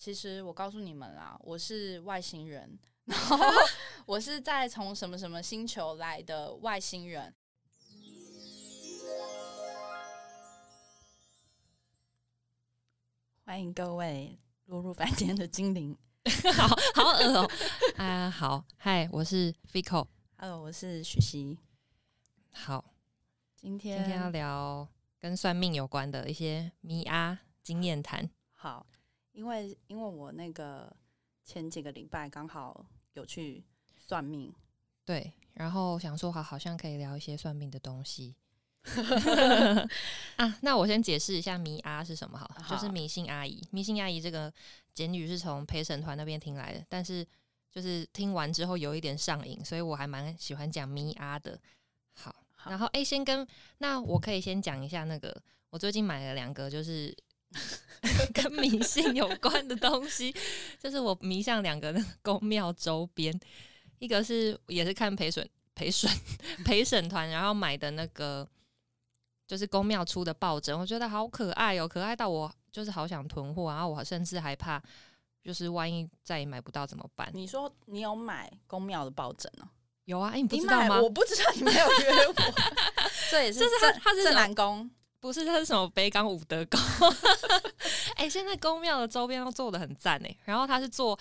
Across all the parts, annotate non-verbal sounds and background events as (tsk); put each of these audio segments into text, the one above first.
其实我告诉你们啦，我是外星人，然后 (laughs) 我是在从什么什么星球来的外星人。欢迎各位落入凡间的精灵。(laughs) 好好恶哦！啊，好，嗨，我是 Fico。Hello，我是许熙。好，今天今天要聊跟算命有关的一些迷啊经验谈。好。因为因为我那个前几个礼拜刚好有去算命，对，然后想说好好像可以聊一些算命的东西 (laughs) 啊。那我先解释一下迷阿是什么好，就是迷信阿姨。迷信阿姨这个简语是从陪审团那边听来的，但是就是听完之后有一点上瘾，所以我还蛮喜欢讲迷阿的。好，然后哎，先跟那我可以先讲一下那个，我最近买了两个，就是。(laughs) 跟迷信有关的东西，就是我迷上两个宫庙周边，一个是也是看陪审陪审陪审团，然后买的那个就是宫庙出的抱枕，我觉得好可爱哦，可爱到我就是好想囤货，然后我甚至还怕，就是万一再也买不到怎么办？你说你有买宫庙的抱枕呢？有啊，你不知道吗？我不知道你没有约我，(laughs) 这也是他他是正南宫。不是，它是什么北港五德宫？(laughs) 哎，现在宫庙的周边都做的很赞哎。然后它是做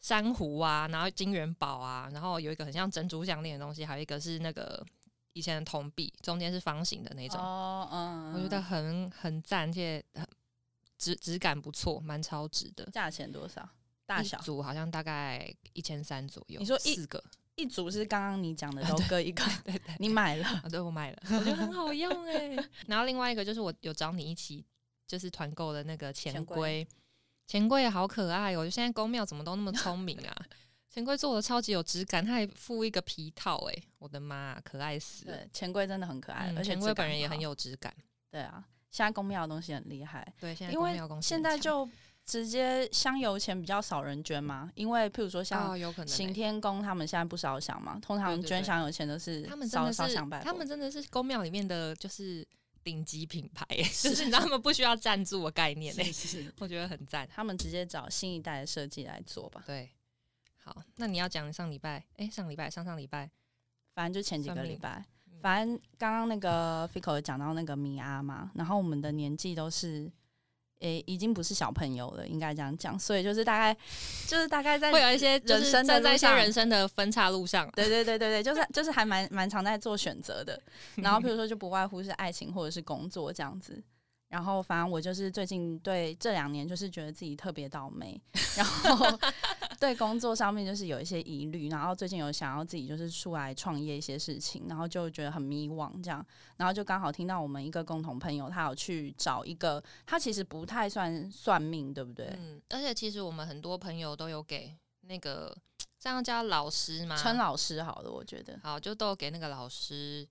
珊瑚啊，然后金元宝啊，然后有一个很像珍珠项链的东西，还有一个是那个以前的铜币，中间是方形的那种。哦，嗯，我觉得很很赞，而且质质感不错，蛮超值的。价钱多少？大小组好像大概一千三左右。你说四个？一组是刚刚你讲的都各一个，(laughs) 对对，你买了，对我买了，我觉得很好用哎。(laughs) 然后另外一个就是我有找你一起就是团购的那个钱龟，钱龟也好可爱哦。就现在公庙怎么都那么聪明啊？钱龟做的超级有质感，它还附一个皮套哎，我的妈，可爱死！对，钱龟真的很可爱，而且钱龟本人也很有质感。对啊，现在公庙的东西很厉害。对，现在公庙公现在就。直接香油钱比较少人捐吗，因为譬如说像行天宫，他们现在不烧香嘛，通常捐香油钱都是他们烧烧香拜。他们真的是宫庙里面的就是顶级品牌，(laughs) 就是你知道他们不需要赞助的概念嘞，我觉得很赞。他们直接找新一代的设计来做吧。对，好，那你要讲上礼拜，哎，上礼拜上上礼拜，反正就前几个礼拜，反正刚刚那个 Fico 讲到那个米阿嘛，然后我们的年纪都是。诶，已经不是小朋友了，应该这样讲。所以就是大概，就是大概在会有一些人生的在一些人生的分岔路上。对对对对对，就是就是还蛮蛮常在做选择的。然后比如说，就不外乎是爱情或者是工作这样子。然后，反正我就是最近对这两年就是觉得自己特别倒霉，然后对工作上面就是有一些疑虑，然后最近有想要自己就是出来创业一些事情，然后就觉得很迷惘这样，然后就刚好听到我们一个共同朋友，他有去找一个，他其实不太算算命，对不对？嗯，而且其实我们很多朋友都有给那个 (tsk) 这样叫老师吗？称老师好了，我觉得好，就都给那个老师。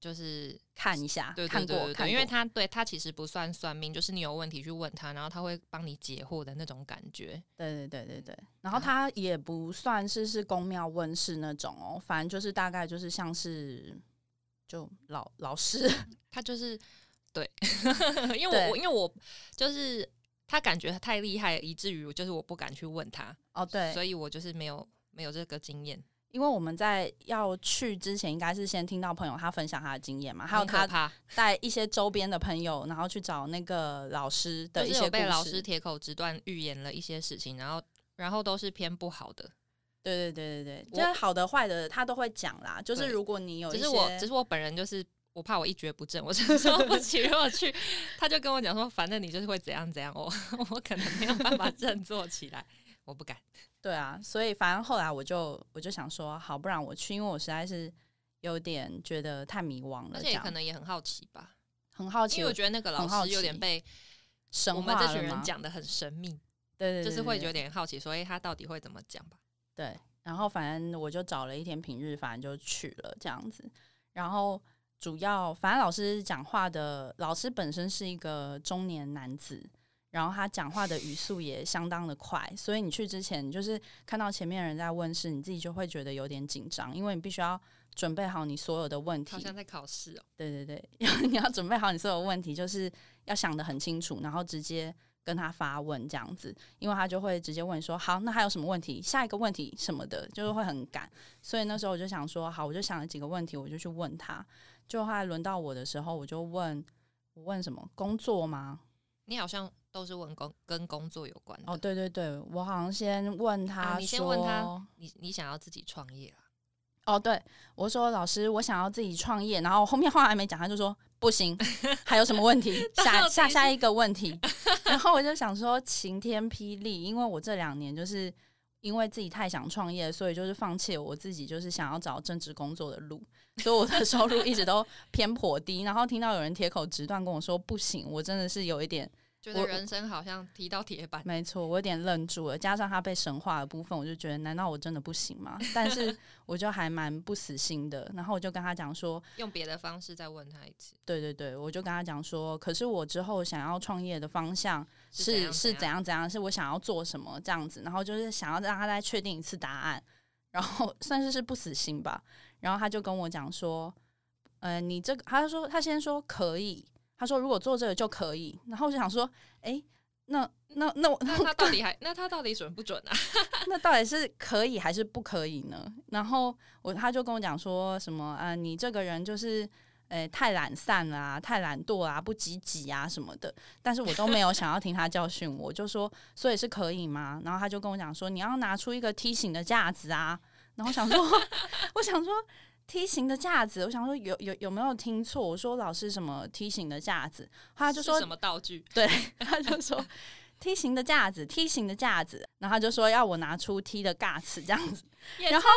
就是看一下，对看过，因为他对他其实不算算命，就是你有问题去问他，然后他会帮你解惑的那种感觉。对对对对对，然后他也不算是是公庙问世那种哦，反正就是大概就是像是就老老师，(laughs) 他就是对，(laughs) 因为我因为我就是他感觉太厉害，以至于就是我不敢去问他哦，对，所以我就是没有没有这个经验。因为我们在要去之前，应该是先听到朋友他分享他的经验嘛，还有他带一些周边的朋友，然后去找那个老师的一些被老师铁口直断预言了一些事情，然后然后都是偏不好的。对对对对对，就是好的坏的他都会讲啦。就是如果你有，只是我只是我本人就是我怕我一蹶不振，我承受不起。如果去，他就跟我讲说，反正你就是会怎样怎样，我 (laughs) 我可能没有办法振作起来，我不敢。对啊，所以反正后来我就我就想说，好，不然我去，因为我实在是有点觉得太迷惘了，而且可能也很好奇吧，很好奇，因为我觉得那个老师有点被我们这群人讲的很神秘，对对，就是会有点好奇，所以他到底会怎么讲吧？对，然后反正我就找了一天平日，反正就去了这样子，然后主要反正老师讲话的，老师本身是一个中年男子。然后他讲话的语速也相当的快，所以你去之前，你就是看到前面人在问事，你自己就会觉得有点紧张，因为你必须要准备好你所有的问题。好像在考试哦。对对对，(laughs) 你要准备好你所有问题，就是要想的很清楚，然后直接跟他发问这样子，因为他就会直接问说：“好，那还有什么问题？下一个问题什么的，就是会很赶。”所以那时候我就想说：“好，我就想了几个问题，我就去问他。”就后来轮到我的时候，我就问我问什么工作吗？你好像都是问工跟工作有关哦，对对对，我好像先问他，你先问他，你你想要自己创业啊？哦，对，我说老师，我想要自己创业，然后后面话还没讲，他就说不行，(laughs) 还有什么问题？(laughs) 下下下一个问题，(laughs) 然后我就想说晴天霹雳，因为我这两年就是因为自己太想创业，所以就是放弃我自己就是想要找正职工作的路，所以我的收入一直都偏颇低，然后听到有人铁口直断跟我说不行，我真的是有一点。觉得人生好像踢到铁板，没错，我有点愣住了。加上他被神化的部分，我就觉得，难道我真的不行吗？但是 (laughs) 我就还蛮不死心的。然后我就跟他讲说，用别的方式再问他一次。对对对，我就跟他讲说，可是我之后想要创业的方向是是怎样怎样，是我想要做什么这样子。然后就是想要让他再确定一次答案，然后 (laughs) 算是是不死心吧。然后他就跟我讲说，呃，你这个，他就说他先说可以。他说：“如果做这个就可以。”然后我就想说：“哎，那那那那他到底还那他到底准不准啊？(laughs) 那到底是可以还是不可以呢？”然后我他就跟我讲说什么：“啊，你这个人就是诶太懒散啦，太懒惰啦，不积极啊什么的。”但是我都没有想要听他教训我，就说：“所以是可以吗？”然后他就跟我讲说：“你要拿出一个梯形的架子啊。”然后想说：(laughs) “我想说。”梯形的架子，我想说有有有没有听错？我说老师什么梯形的架子？他就说什么道具？对，(laughs) 他就说梯形的架子，梯形的架子。然后他就说要我拿出梯的架子这样子。然后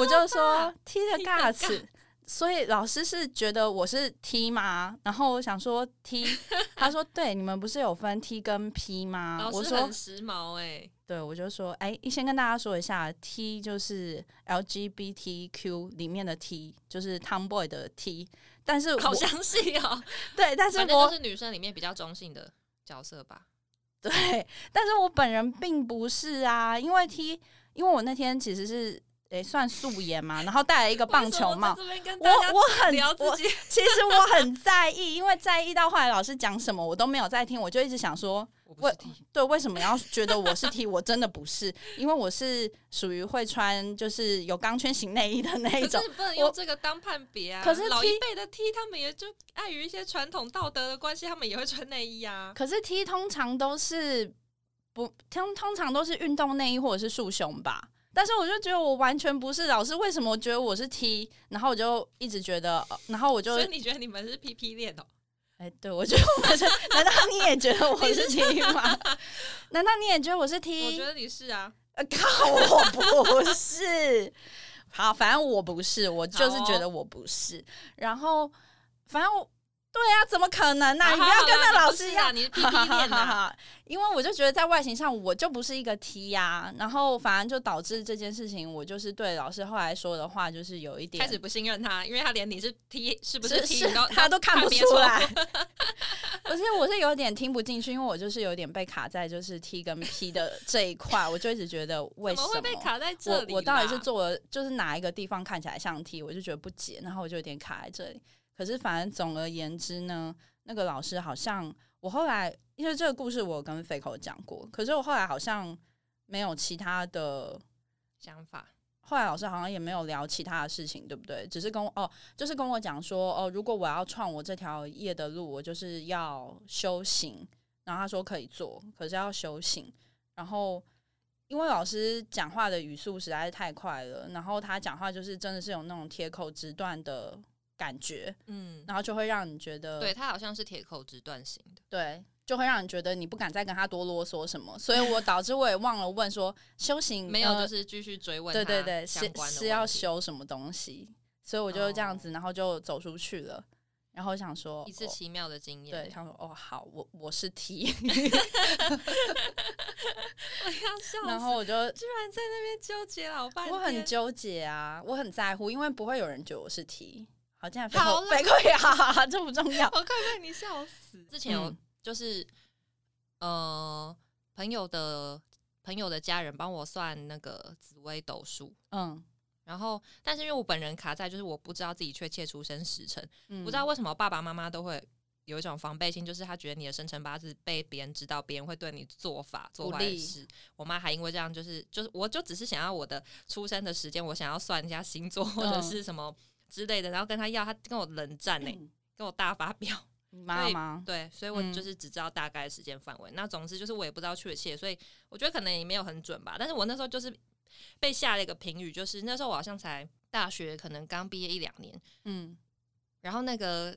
我就说梯的架子。所以老师是觉得我是 T 吗？然后我想说 T，(laughs) 他说对，你们不是有分 T 跟 P 吗？我说很时髦哎，对我就说哎，先跟大家说一下，T 就是 LGBTQ 里面的 T，就是 Tomboy 的 T，但是好详细哦。(laughs) 对，但是我是女生里面比较中性的角色吧。对，但是我本人并不是啊，因为 T，因为我那天其实是。诶，算素颜嘛，然后戴了一个棒球帽。我我很我其实我很在意，因为在意到后来老师讲什么我都没有在听，我就一直想说，为对为什么要觉得我是 T？我真的不是，因为我是属于会穿就是有钢圈型内衣的那一种。不能用这个当判别啊。可是老一辈的 T 他们也就碍于一些传统道德的关系，他们也会穿内衣啊。可是 T 通常都是不通通常都是运动内衣或者是束胸吧。但是我就觉得我完全不是老师，为什么我觉得我是 T？然后我就一直觉得，然后我就所以你觉得你们是 PP 恋哦？哎，对，我觉得我是。难道你也觉得我是 T 吗？(laughs) 难道你也觉得我是 T？我觉得你是啊。靠，我不是。好，反正我不是，我就是觉得我不是。然后，反正我。对呀，怎么可能呢？你不要跟那老师一样，你是 P P 恋的。因为我就觉得在外形上我就不是一个 T 呀，然后反而就导致这件事情，我就是对老师后来说的话就是有一点开始不信任他，因为他连你是 T 是不是 T 都他都看不出来。(laughs) 而且我是有点听不进去，因为我就是有点被卡在就是 T 跟 P 的这一块，我就一直觉得为什么会被卡在这里？我我到底是做了就是哪一个地方看起来像 T，我就觉得不解，然后我就有点卡在这里。可是，反正总而言之呢，那个老师好像我后来，因为这个故事我跟飞口讲过，可是我后来好像没有其他的想法。后来老师好像也没有聊其他的事情，对不对？只是跟哦，就是跟我讲说，哦，如果我要创我这条业的路，我就是要修行。然后他说可以做，可是要修行。然后因为老师讲话的语速实在是太快了，然后他讲话就是真的是有那种铁口直断的。感觉，嗯，然后就会让你觉得，对他好像是铁口直断型的，对，就会让你觉得你不敢再跟他多啰嗦什么，所以我导致我也忘了问说修行没有，就是继续追问，对对对，是是要修什么东西，所以我就这样子，然后就走出去了，然后想说一次奇妙的经验，对，想说哦好，我我是 T，我要笑，然后我就居然在那边纠结老半天，我很纠结啊，我很在乎，因为不会有人觉得我是 T。好，这样好了，可以啊，这不重要。我快被你笑死。之前有就是呃，朋友的朋友的家人帮我算那个紫微斗数，嗯，然后但是因为我本人卡在就是我不知道自己确切出生时辰，嗯不知道为什么爸爸妈妈都会有一种防备心，就是他觉得你的生辰八字被别人知道，别人会对你做法做坏事。我妈还因为这样，就是就是，我就只是想要我的出生的时间，我想要算一下星座或者嗯是什么之类的，然后跟他要，他跟我冷战呢、嗯跟我大发飙。(laughs) 你妈妈，对，所以我嗯就是只知道大概时间范围。那总之就是我也不知道确切，所以我觉得可能也没有很准吧。但是我那时候就是被下了一个评语，就是那时候我好像才大学，可能刚毕业一两年，嗯然后那个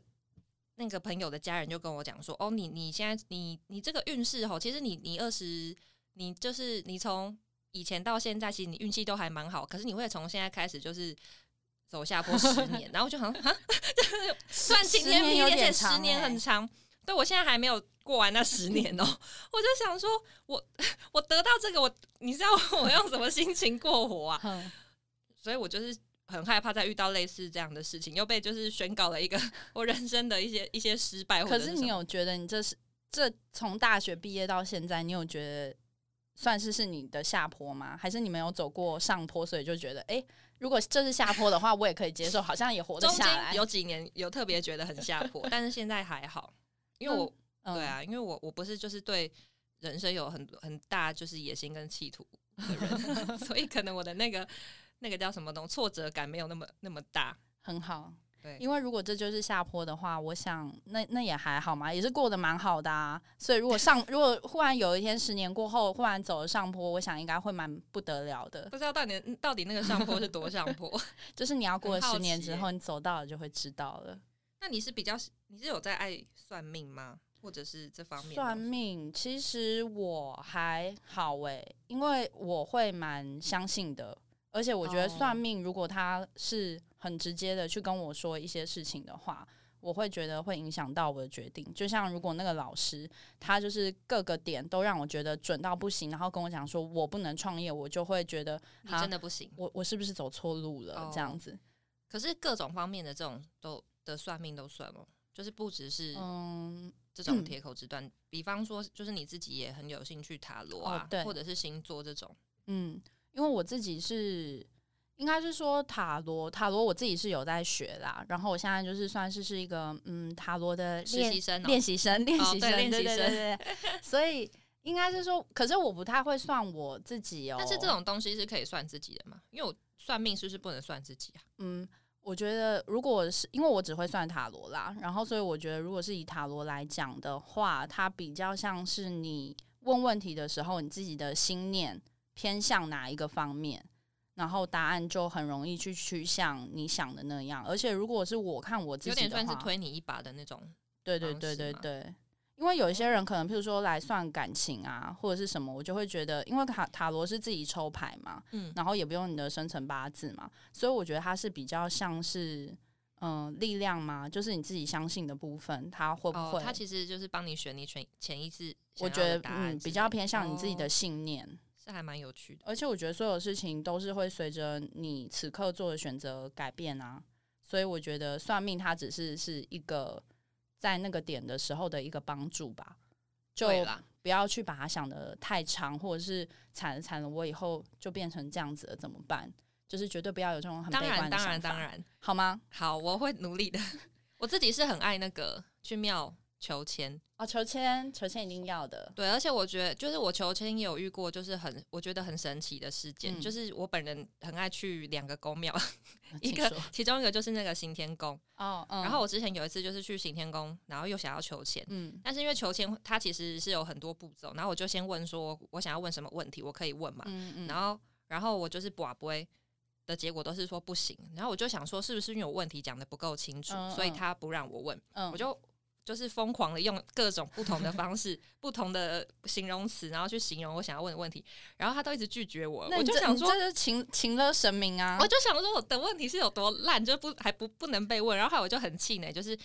那个朋友的家人就跟我讲说：“哦，你你现在你你这个运势吼，其实你你二十，你就是你从以前到现在，其实你运气都还蛮好，可是你会从现在开始就是走下坡十年。”然后我就想哈，就是算晴天霹雳，而且十年很长。对我现在还没有过完那十年哦，我就想说，我我得到这个，我你知道我用什么心情过活啊？(laughs) 所以我就是很害怕再遇到类似这样的事情，又被就是宣告了一个我人生的一些一些失败。或可是你有觉得你这是这从大学毕业到现在，你有觉得算是是你的下坡吗？还是你没有走过上坡，所以就觉得哎、诶如果这是下坡的话，我也可以接受，好像也活得下来。有几年有特别觉得很下坡，(laughs) 但是现在还好，因为我、嗯对，啊，因为我我不是就是对人生有很很大就是野心跟企图的人，(laughs) 所以可能我的那个那个叫什么东挫折感没有那么那么大。很好。对因为如果这就是下坡的话，我想那那也还好嘛，也是过得蛮好的啊。所以如果上如果忽然有一天十年过后忽然走了上坡，我想应该会蛮不得了的。不知道到底到底那个上坡是多上坡？(laughs) 就是你要过了十年之后，你走到了就会知道了。那你是比较你是有在爱算命吗？或者是这方面算命其实我还好诶、因为我会蛮相信的，而且我觉得哦算命如果他是很直接的去跟我说一些事情的话，我会觉得会影响到我的决定。就像如果那个老师他就是各个点都让我觉得准到不行，然后跟我讲说我不能创业，我就会觉得你真的不行。我我是不是走错路了、哦这样子？可是各种方面的这种都的算命都算哦，就是不只是嗯，这种铁口直断。比方说，就是你自己也很有兴趣塔罗啊，哦对或者是星座这种。嗯，因为我自己是应该是说塔罗，塔罗我自己是有在学啦。然后我现在就是算是是一个嗯塔罗的实练习生哦练习生，练习生，对练习对对对生对对。所以应该是说，可是我不太会算我自己哦。但是这种东西是可以算自己的嘛？因为我算命是不是不能算自己啊？嗯。我觉得，如果是因为我只会算塔罗啦，然后所以我觉得，如果是以塔罗来讲的话，它比较像是你问问题的时候，你自己的心念偏向哪一个方面，然后答案就很容易去趋向你想的那样。而且如果是我看我自有点己的话，算是推你一把的那种。对对对对对，因为有一些人可能，譬如说来算感情啊，或者是什么，我就会觉得，因为塔塔罗是自己抽牌嘛，嗯，然后也不用你的生辰八字嘛，所以我觉得它是比较像是嗯、呃力量嘛，就是你自己相信的部分，它会不会？哦，它其实就是帮你选你潜潜意识我觉得嗯比较偏向你自己哦的信念，是还蛮有趣的。而且我觉得所有事情都是会随着你此刻做的选择改变啊，所以我觉得算命它只是是一个在那个点的时候的一个帮助吧，就不要去把它想的太长，或者是惨了惨了，我以后就变成这样子了怎么办？就是绝对不要有这种很悲当然当观的想法，然当然，好吗？好，我会努力的。(laughs) 我自己是很爱那个去庙求签，哦，求签，求签一定要的。对，而且我觉得就是我求签也有遇过，就是很我觉得很神奇的事件，嗯。就是我本人很爱去两个宫庙，(laughs) 一个其中一个就是那个行天宫，哦，嗯，然后我之前有一次就是去行天宫，然后又想要求签。嗯。但是因为求签它其实是有很多步骤，然后我就先问说，我想要问什么问题，我可以问嘛？嗯嗯，然后，然后我就是卜不会的结果都是说不行，然后我就想说，是不是因为我问题讲的不够清楚，嗯嗯。所以他不让我问，嗯。我就就是疯狂的用各种不同的方式、(laughs) 不同的形容词，然后去形容我想要问的问题，然后他都一直拒绝我，我就想说你这。是请请了神明啊！我就想说我的问题是有多烂，就不还不不能被问，然后后来我就很气馁，就是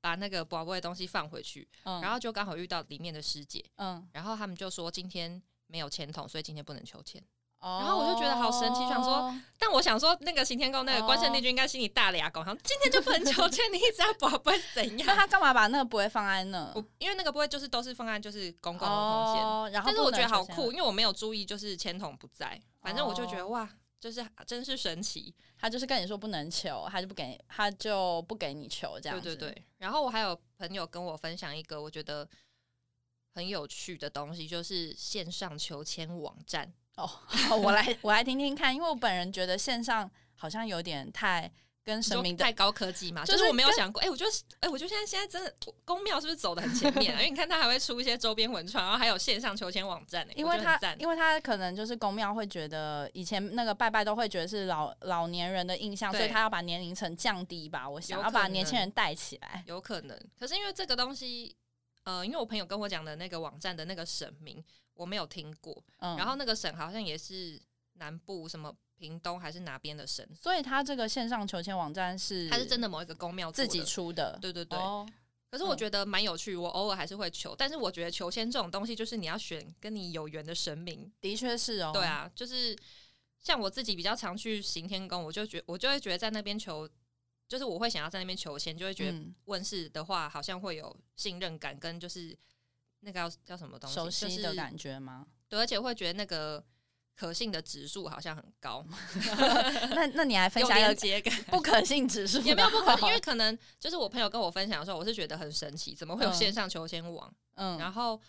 把那个宝贝的东西放回去，嗯然后就刚好遇到里面的师姐，嗯，然后他们就说今天没有签筒，所以今天不能求签。然后我就觉得好神奇想说但我想说，那个行天宫那个哦关圣帝君应该心里大俩狗，想今天就不能求签，你一直要宝贝怎样那样？他干嘛把那个不会放在那？我因为那个不会就是都是放在就是公共的空间，哦，然后但是我觉得好酷，因为我没有注意就是签筒不在，反正我就觉得哦哇，就是真是神奇。他就是跟你说不能求，他就不给，他就不给你求这样对对对。然后我还有朋友跟我分享一个我觉得很有趣的东西，就是线上求签网站。哦，(laughs) 好我来我来听听看，因为我本人觉得线上好像有点太。跟神明太高科技嘛，就是我没有想过，哎，我觉得，哎，我觉得现在现在真的宫庙是不是走的很前面啊？(laughs) 因为你看，它还会出一些周边文创，然后还有线上求签网站，因为它，因为它可能就是宫庙会觉得以前那个拜拜都会觉得是老老年人的印象，所以他要把年龄层降低吧？我想要把年轻人带起来，有可能。可是因为这个东西，呃，因为我朋友跟我讲的那个网站的那个神明，我没有听过，然后那个省好像也是南部什么。屏东还是哪边的省？所以他这个线上求签网站是，他是真的某一个宫庙自己出的。对对对。可是我觉得蛮有趣，我偶尔还是会求。但是我觉得求签这种东西，就是你要选跟你有缘的神明。的确是哦。对啊，就是像我自己比较常去行天宫，我就觉我就会觉得在那边求，就是我会想要在那边求签，就会觉得问世的话，好像会有信任感，跟就是那个叫叫什么东西，熟悉的感觉吗？对，而且会觉得那个。可信的指数好像很高，(laughs) 那那你还分享一个不可信指数？也没有不可，因为可能就是我朋友跟我分享的时候，我是觉得很神奇，怎么会有线上求签网？嗯，然后。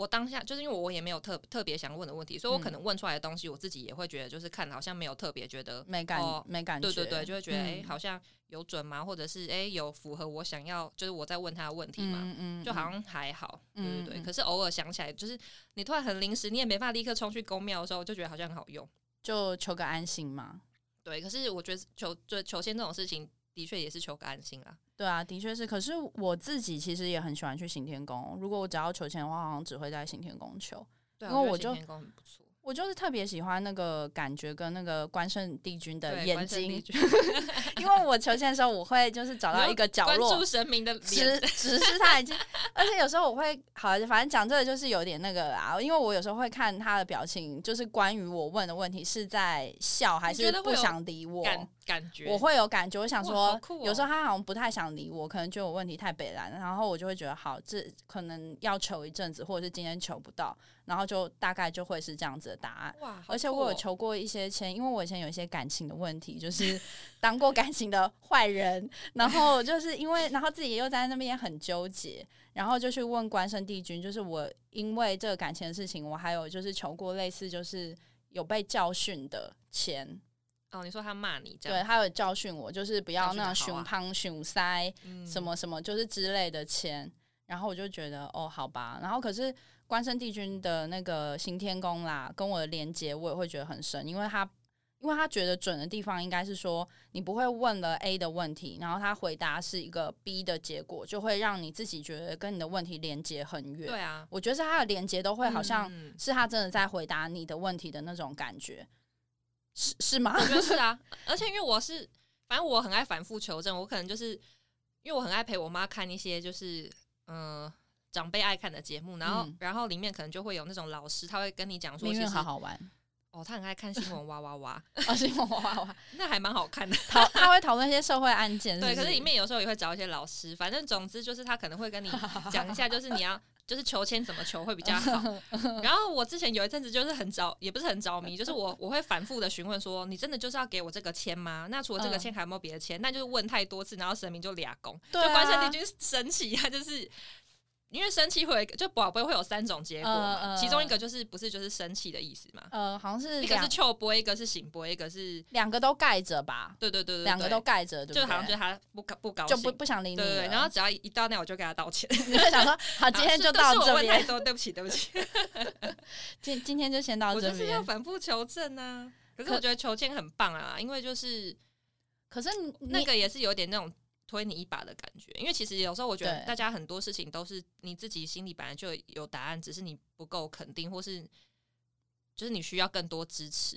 我当下就是因为我也没有特特别想问的问题，所以我可能问出来的东西，我自己也会觉得就是看好像没有特别觉得没感没感觉，对对对，就会觉得哎好像有准吗？或者是哎有符合我想要就是我在问他的问题嘛，就好像还好，对对对。可是偶尔想起来，就是你突然很临时，你也没法立刻冲去公庙的时候，就觉得好像很好用，就求个安心嘛。对，可是我觉得求就求签这种事情。的确也是求个安心啦。对啊，的确是。可是我自己其实也很喜欢去行天宫。如果我只要求签的话，好像只会在行天宫求。对，因为我就我就是特别喜欢那个感觉跟那个关圣帝君的眼睛，(laughs) 因为我求签的时候，我会就是找到一个角落，关注神明的脸，只是他眼睛，而且有时候我会好，反正讲这个就是有点那个啊，因为我有时候会看他的表情，就是关于我问的问题是在笑还是不想理我。感觉我会有感觉，我想说，有时候他好像不太想理我，可能觉得我问题太北蓝，然后我就会觉得好，这可能要求一阵子，或者是今天求不到，然后就大概就会是这样子的答案。哇，而且我有求过一些签，因为我以前有一些感情的问题，就是 (laughs) 当过感情的坏人，然后就是因为，然后自己又在那边很纠结，然后就去问关圣帝君，就是我因为这个感情的事情，我还有就是求过类似就是有被教训的签。哦，你说他骂你这样？对他有教训我，就是不要那种熊胖熊塞什么什么，就是之类的钱。然后我就觉得哦，好吧。然后可是关圣帝君的那个行天宫啦，跟我的连接我也会觉得很深，因为他因为他觉得准的地方应该是说，你不会问了 A 的问题，然后他回答是一个 B 的结果，就会让你自己觉得跟你的问题连接很远。对啊，我觉得是他的连接都会好像是他真的在回答你的问题的那种感觉。是是吗？(laughs) 我觉得是啊，而且因为我是，反正我很爱反复求证，我可能就是因为我很爱陪我妈看一些就是嗯长辈爱看的节目，然后然后里面可能就会有那种老师，他会跟你讲说，其实好好玩哦，他很爱看新闻哇哇哇，(laughs) 哦新闻哇哇哇，(laughs) 那还蛮好看的，讨他会讨论一些社会案件，对，可是里面有时候也会找一些老师，反正总之就是他可能会跟你讲一下，就是你要。就是求签怎么求会比较好？(laughs) 然后我之前有一阵子就是很着，也不是很着迷，就是我我会反复的询问说：“你真的就是要给我这个签吗？那除了这个签还有没有别的签？”那就是问太多次，然后神明就俩公，就关圣帝君神奇啊，就是。因为生气会就宝贝会有三种结果嘛，其中一个就是不是就是生气的意思嘛？呃，好像是一个是秋波，一个是醒波，一个是两个都盖着吧？对对对对，两个都盖着，就好像就是他不高不高兴，就不不想理你。对对，然后只要一到那，我就给他道歉。你就想说，好，今天就到这边。太多，对不起，对不起。(laughs) 今今天就先到这边。就是要反复求证啊。可是我觉得求签很棒啊，因为就是，可是那个也是有点那种。推你一把的感觉，因为其实有时候我觉得大家很多事情都是你自己心里本来就有答案，只是你不够肯定，或是就是你需要更多支持。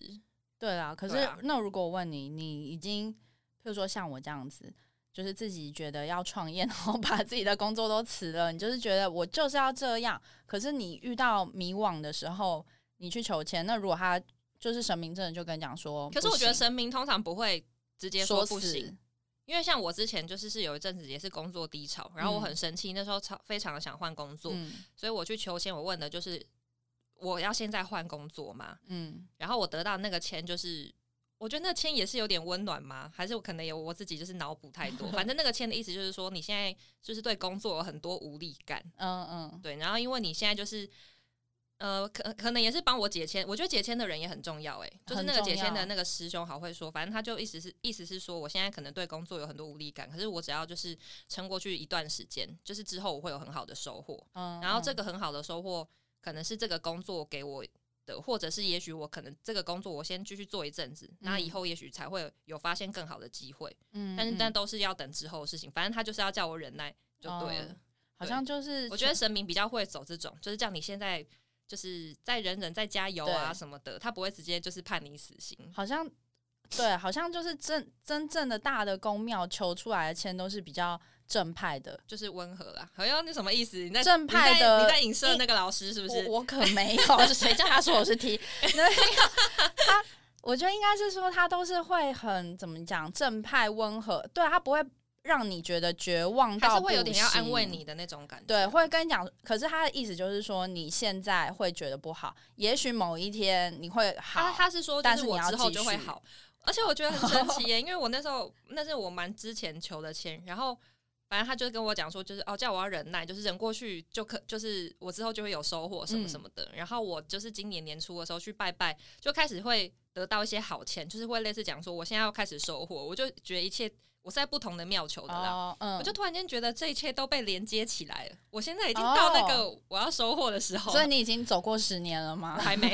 对啊，可是那如果我问你，你已经，譬如说像我这样子，就是自己觉得要创业，(laughs) 然后把自己的工作都辞了，你就是觉得我就是要这样。可是你遇到迷惘的时候，你去求签，那如果他就是神明真的就跟你讲说，可是我觉得神明通常不会直接说不行。因为像我之前就是是有一阵子也是工作低潮，然后我很生气，那时候超非常的想换工作，所以我去求签，我问的就是我要现在换工作嘛，嗯，然后我得到那个签就是我觉得那签也是有点温暖吗？还是我可能有我自己就是脑补太多？(laughs) 反正那个签的意思就是说，你现在就是对工作有很多无力感，嗯嗯，对。然后因为你现在就是呃，可可能也是帮我解签，我觉得解签的人也很重要，诶，就是那个解签的那个师兄好会说，反正他就意思是意思是说，我现在可能对工作有很多无力感，可是我只要就是撑过去一段时间，就是之后我会有很好的收获。嗯，然后这个很好的收获可能是这个工作给我。的，或者是也许我可能这个工作我先继续做一阵子，那以后也许才会有发现更好的机会。嗯，但是但都是要等之后的事情，反正他就是要叫我忍耐就对了。好像就是我觉得神明比较会走这种，就是叫你现在就是再忍忍再加油啊什么的，他不会直接就是判你死刑。好像对，好像就是真真正的大的公庙求出来的签都是比较。正派的，就是温和啦。好像那什么意思？你在正派的你在影射那个老师是不是？我可没有，谁叫他说我是 T？(laughs) 他，我觉得应该是说他都是会很怎么讲，正派温和。对他不会让你觉得绝望，到是会有点要安慰你的那种感觉。对，会跟你讲。可是他的意思就是说，你现在会觉得不好，也许某一天你会好。他他是说，但是我之后就会好。而且我觉得很神奇耶，(laughs) 因为我那时候那是我蛮之前求的签，然后。反正他就跟我讲说，就是哦，叫我要忍耐，就是忍过去就可，就是我之后就会有收获什么什么的。然后我就是今年年初的时候去拜拜，就开始会得到一些好签，就是会类似讲说，我现在要开始收获。我就觉得一切我在不同的庙求的啦，我就突然间觉得这一切都被连接起来了。我现在已经到那个我要收获的时候，所以你已经走过十年了吗？还没，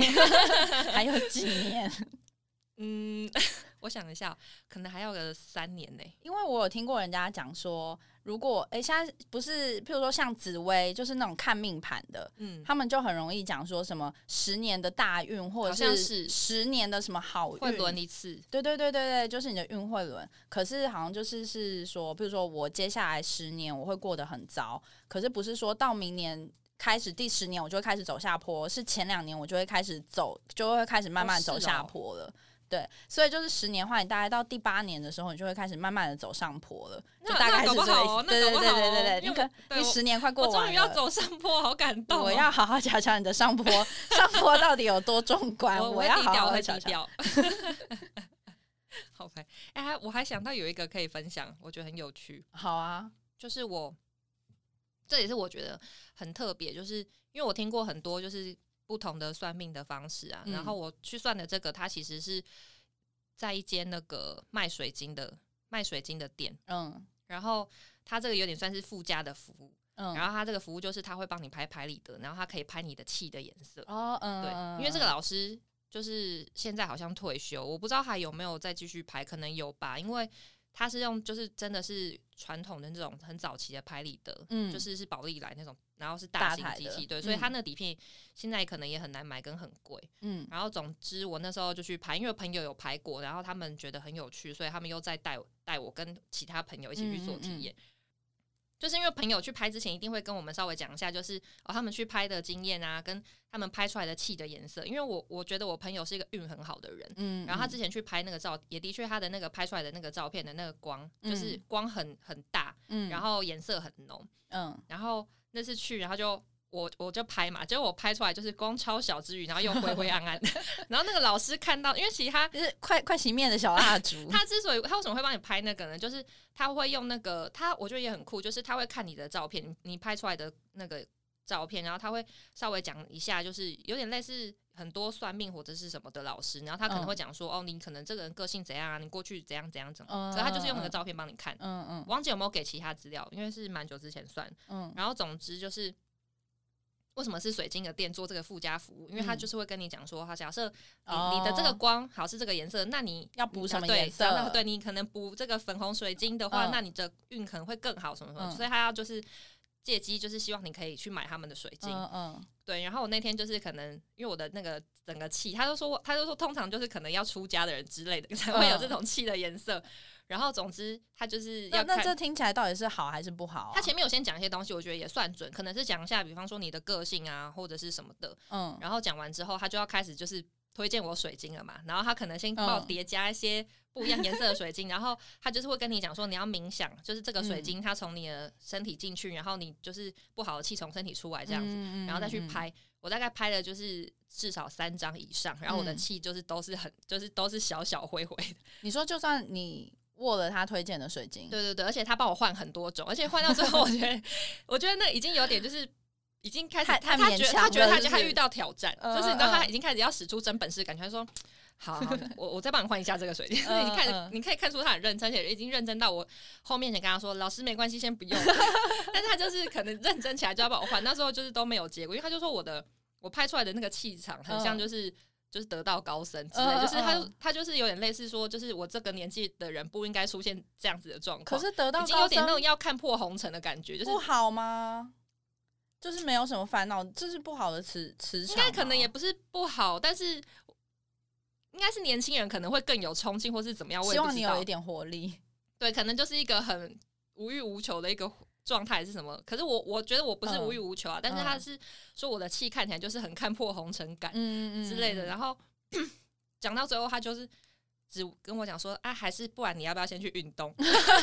(laughs) 还有几年？(laughs) 嗯，(laughs) 我想一下，可能还要个三年呢。因为我有听过人家讲说。如果哎，现在不是，譬如说像紫薇，就是那种看命盘的，嗯，他们就很容易讲说什么十年的大运，或者是十年的什么好运，会轮一次。对对对对对，就是你的运会轮。可是好像就是是说，譬如说我接下来十年我会过得很糟，可是不是说到明年开始第十年我就会开始走下坡，是前两年我就会开始走，就会开始慢慢走下坡了。对，所以就是十年话，你大概到第八年的时候，你就会开始慢慢的走上坡了，就大概是这个。对对对对对对，你可你十年快过完了，终于要走上坡，好感动！我要好好瞧瞧你的上坡，上坡到底有多壮观？我要好好瞧瞧。(laughs) 好呗，哎，我还想到有一个可以分享，我觉得很有趣。好啊，就是我，这也是我觉得很特别，就是因为我听过很多，就是。不同的算命的方式啊，然后我去算的这个，它其实是在一间那个卖水晶的卖水晶的店，嗯，然后它这个有点算是附加的服务，嗯，然后他这个服务就是他会帮你拍牌理的，然后他可以拍你的气的颜色，哦，嗯，对，因为这个老师就是现在好像退休，我不知道还有没有再继续拍，可能有吧，因为。他是用就是真的是传统的那种很早期的拍立得，嗯，就是是宝丽来那种，然后是大型机器，对，所以他那底片现在可能也很难买，跟很贵，嗯，然后总之我那时候就去拍，因为朋友有拍过，然后他们觉得很有趣，所以他们又再带带我跟其他朋友一起去做体验。就是因为朋友去拍之前，一定会跟我们稍微讲一下，就是哦，他们去拍的经验啊，跟他们拍出来的气的颜色。因为我我觉得我朋友是一个运很好的人，嗯，然后他之前去拍那个照，也的确他的那个拍出来的那个照片的那个光，就是光很很大，嗯，然后颜色很浓，嗯，然后那次去，然后就。我我就拍嘛，结果我拍出来就是光超小之余，然后又灰灰暗暗的。(laughs) 然后那个老师看到，因为其实他就是快快熄灭的小蜡烛。(laughs) 他之所以他为什么会帮你拍那个呢？就是他会用那个他，我觉得也很酷，就是他会看你的照片，你拍出来的那个照片，然后他会稍微讲一下，就是有点类似很多算命或者是什么的老师，然后他可能会讲说，哦，你可能这个人个性怎样啊？你过去怎样怎样怎样？所以他就是用那个照片帮你看。嗯嗯。王姐有没有给其他资料？因为是蛮久之前算。嗯。然后总之就是。为什么是水晶的店做这个附加服务？因为他就是会跟你讲说，他假设你你的这个光好是这个颜色，那你要补什么颜色？对你可能补这个粉红水晶的话，那你的运可能会更好什么什么。所以他要就是借机，就是希望你可以去买他们的水晶。嗯嗯。对，然后我那天就是可能因为我的那个整个气，他就说他就说通常就是可能要出家的人之类的 (laughs) 才会有这种气的颜色。然后，总之，他就是要那这听起来到底是好还是不好？他前面有先讲一些东西，我觉得也算准，可能是讲一下，比方说你的个性啊，或者是什么的。嗯。然后讲完之后，他就要开始就是推荐我水晶了嘛。然后他可能先帮我叠加一些不一样颜色的水晶，然后他就是会跟你讲说，你要冥想，就是这个水晶它从你的身体进去，然后你就是不好的气从身体出来这样子，然后再去拍。我大概拍了就是至少三张以上，然后我的嗯气就是都是很就是都是小小灰灰的，你说就算你握了他推荐的水晶，对对对，而且他帮我换很多种，而且换到最后，我觉得 (laughs) 我觉得那已经有点就是。已经开始，他他觉得他觉得他他遇到挑战，嗯就是你知道他嗯已经开始要使出真本事，感觉他说好好，(laughs) 我我再帮你换一下这个水晶。嗯 (laughs) 你看嗯，你可以看出他很认真，而且已经认真到我后面想跟他说，老师没关系，先不用。但是他就是可能认真起来就要帮我换，那时候就是都没有结果，因为他就说我的我拍出来的那个气场很像嗯就是。就是得道高僧之类，就是他嗯他就是有点类似说，就是我这个年纪的人不应该出现这样子的状况。可是得到已经有点那种要看破红尘的感觉，就是不好吗？就是没有什么烦恼，这是不好的磁磁场吗。应该可能也不是不好，但是应该是年轻人可能会更有冲劲，或是怎么样。希望你有一点活力。对，可能就是一个很无欲无求的一个状态是什么？可是我我觉得我不是嗯无欲无求啊，但是他嗯是说我的气看起来就是很看破红尘感嗯之类的。然后后 (clears throat) 讲到最后，他就是只跟我讲说啊，还是不然你要不要先去运动？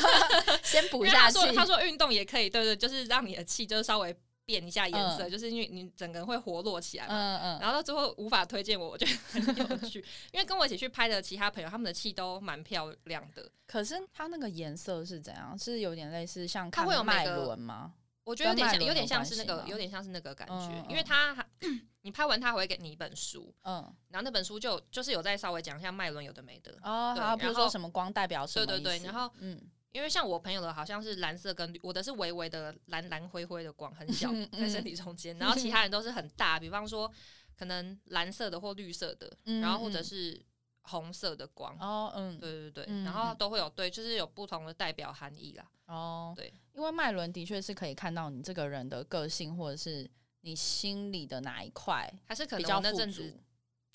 (laughs) 先补因为他下去。说他说运动也可以，对对，就是让你的气就是稍微变一下颜色，嗯就是因为你整个人会活络起来嘛。嗯嗯，然后到最后无法推荐我，我觉得很有趣，因为跟我一起去拍的其他朋友，他们的气都蛮漂亮的。可是它那个颜色是怎样？是有点类似像它会有每个轮吗？我觉得有点像，有点像是那个，有点像是那个感觉，因为他还 (clears throat) 你拍完他会给你一本书，嗯，然后那本书就就是有在稍微讲一下脉轮有的没的。哦，对好，比如说什么光代表什么对对对然后嗯，因为像我朋友的好像是蓝色跟绿，我的是微微的蓝蓝灰灰的光，很 (laughs) 小在身体中间，然后其他人都是很大，比方说可能蓝色的或绿色的，嗯然后或者嗯是红色的光。哦，嗯，对对对，嗯然后嗯都会有对，就是有不同的代表含义啦。哦，对，因为脉轮的确是可以看到你这个人的个性，或者是你心里的哪一块还是可比较能那富足阵子。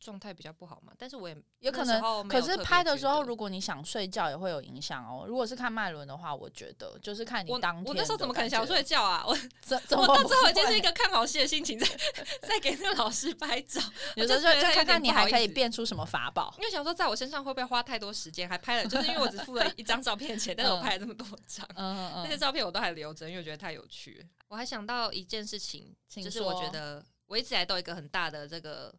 状态比较不好嘛，但是我也有可能可是拍的时候，如果你想睡觉，也会有影响哦。如果是看脉轮的话，我觉得就是看你我当天我那时候怎么可能想睡觉啊？我 (laughs) 怎 (laughs) 怎我么到最后已经是一个看好戏的心情在 (laughs) 在给那个老师拍照，有时候就看看你还可以变出什么法宝。因为想说在我身上会不会花太多时间，还拍了，就是因为我只付了一张照片的钱，但是我拍了这么多张，嗯嗯那些照片我都还留着，因为我觉得太有趣。我还想到一件事情，就是我觉得我一直以来都有一个很大的这个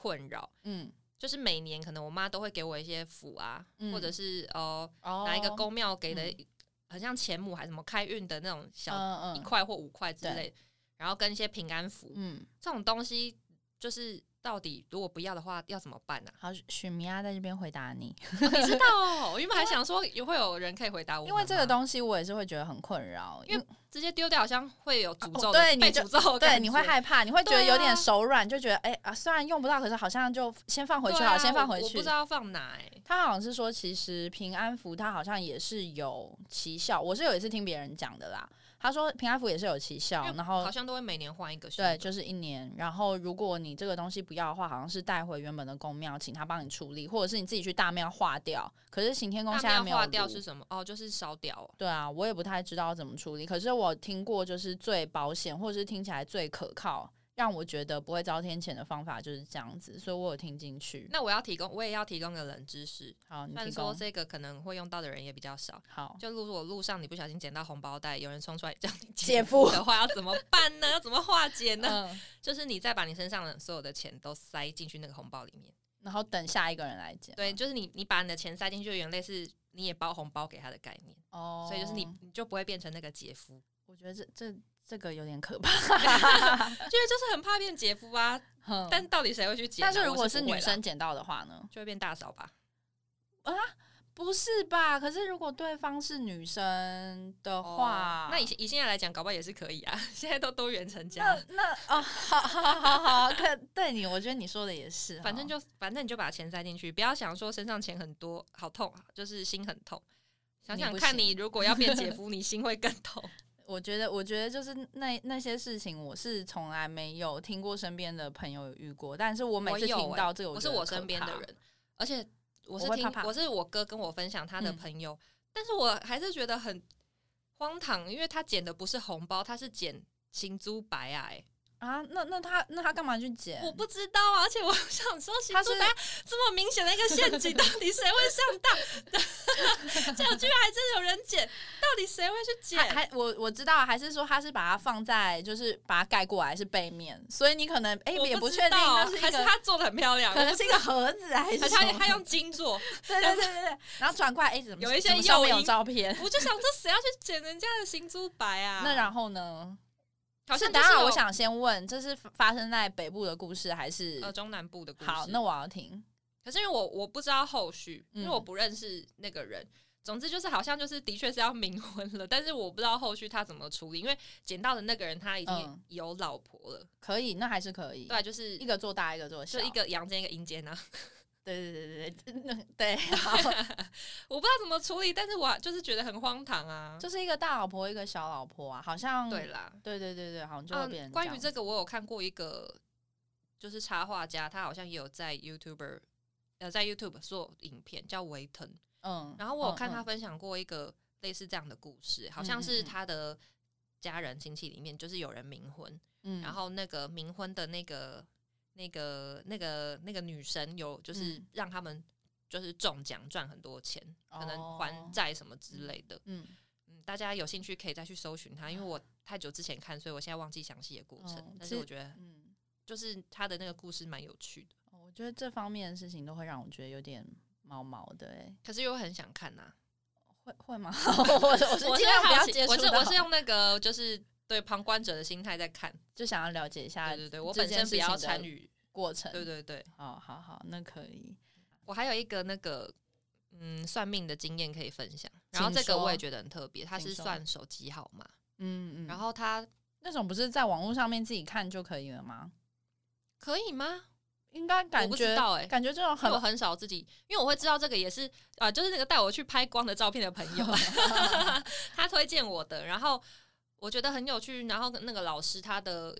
困扰，嗯，就是每年可能我妈都会给我一些符啊，嗯或者是呃哦哪一个公庙给的嗯，很像钱母还是什么开运的那种小一块或五块之对。类，然后跟一些平安符，嗯，这种东西就是到底如果不要的话要怎么办呢、好，许米娅在这边回答你，你知道哦，我原本还想说也会有人可以回答我，因为这个东西我也是会觉得很困扰，因为直接丢掉好像会有诅咒对你就诅咒对你会害怕，你会觉得有点啊手软，就觉得哎、啊，虽然用不到，可是好像就先放回去好，先放回去我我不知。道放哪哎、他好像是说，其实平安符它好像也是有奇效，我是有一次听别人讲的啦。他说平安符也是有奇效然后好像都会每年换一个，对，就是一年。然后如果你这个东西不要的话，好像是带回原本的公庙，请他帮你处理，或者是你自己去大庙化掉。可是行天宫那现在没有要化掉是什么？哦，就是烧掉哦。对啊，我也不太知道怎么处理。可是我听过，就是最保险，或者是听起来最可靠，让我觉得不会遭天谴的方法就是这样子，所以我有听进去。那我要提供，我也要提供个冷知识，好，你但提供是说这个可能会用到的人也比较少。好，就如果路上你不小心捡到红包袋，有人冲出来叫你姐夫夫的话，要怎么办呢？要怎么化解呢？嗯，就是你再把你身上的所有的钱都塞进去那个红包里面。然后等下一个人来捡。对，就是你你把你的钱塞进去，有点类似你也包红包给他的概念，哦，所以就是你你就不会变成那个姐夫，我觉得这这这个有点可怕。就 (laughs) 是 (laughs) 就是很怕变姐夫啊。哼但到底谁会去捡啊？但是如果是女生捡到的话呢？就会变大嫂吧。啊不是吧？可是如果对方是女生的话，哦那以以现在来讲，搞不好也是可以啊。(laughs) 现在都多元成那家，那哦，好好好好，可对你，我觉得你说的也是，反正就反正你就把钱塞进去，不要想说身上钱很多，好痛，就是心很痛。想想看，你如果要变姐夫，你心会更痛。我觉得，我觉得就是那那些事情，我是从来没有听过身边的朋友有遇过，但是我每次听到这个，我是我身边的，人，而且我是听我是我哥跟我分享他的嗯朋友，但是我还是觉得很荒唐，因为他捡的不是红包，他是捡青租白啊、欸，啊，那那他那他干嘛去捡？我不知道啊，而且我 (laughs) 想说，他是这么明显的一个陷阱，到底谁会上当？(laughs) 这居然还真有人捡，到底谁会去捡？还我我知道，还是说他是把它放在，就是把它盖过来是背面，所以你可能哎也不确定，还是他做的很漂亮，可能是一个盒子还 (laughs) 是他他用金做？对对对对对，然后转过来哎怎么有一些又有照片？我就想说谁要去捡人家的行珠白啊？那然后呢？好像等下，我想先问，这是发生在北部的故事还是呃中南部的故事？好，那我要听。可是因为我我不知道后续，因为我不认识那个人。总之就是好像就是的确是要冥婚了，但是我不知道后续他怎么处理，因为捡到的那个人他已经有老婆了。可以，那还是可以。对，就是一个做大，一个做小，就一个阳间一个阴间啊。对对对对对，对，(laughs) (laughs) 我不知道怎么处理，但是我就是觉得很荒唐啊，就是一个大老婆，一个小老婆啊，好像对啦，对对对对，好像就会变。关于这个，我有看过一个，就是插画家，他好像也有在 YouTube，呃，在 YouTube 做影片，叫维腾，嗯，然后我有看他分享过一个类似这样的故事，好像是他的家人亲戚里面就是有人冥婚，嗯，然后那个冥婚的那个。那个、那个、那个女神有，就是让他们就是中奖赚很多钱，可能还债什么之类的。嗯嗯，大家有兴趣可以再去搜寻他，因为我太久之前看，所以我现在忘记详细的过程。但是我觉得，嗯，就是他的那个故事蛮有趣的。我觉得这方面的事情都会让我觉得有点毛毛的，哎，(laughs) 可是又很想看呐。会会吗？(laughs) 我我是尽量不要接触。我是我是用那个就是。对旁观者的心态在看，就想要了解一下。对对对，我本身比较参与过程。对对对，好好好，那可以。我还有一个那个嗯算命的经验可以分享，然后这个我也觉得很特别，它是算手机号码。嗯嗯。然后它那种不是在网络上面自己看就可以了吗？可以吗？应该感觉到哎，感觉这种很我很少自己，因为我会知道这个也是啊，就是那个带我去拍光的照片的朋友，(laughs) (laughs) 他推荐我的，然后。我觉得很有趣，然后那个老师他的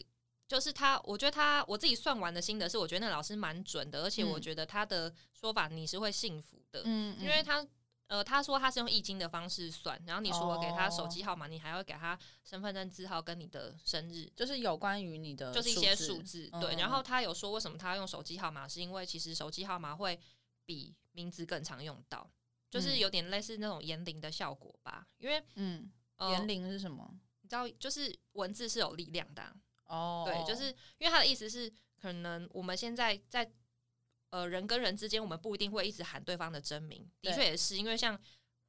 就是他，我觉得他我自己算完的心得是，我觉得那老师蛮准的，而且我觉得他的说法你是会信服的，嗯，因为他呃他说他是用易经的方式算，然后你除了给他手机号码，你还要给他身份证字号跟你的生日，就是有关于你的就是一些数字，对，然后他有说为什么他用手机号码，是因为其实手机号码会比名字更常用到，就是有点类似那种言灵的效果吧，因为嗯，言灵是什么？知道，就是文字是有力量的哦。对，就是因为他的意思是，可能我们现在在呃人跟人之间，我们不一定会一直喊对方的真名。的确也是，因为像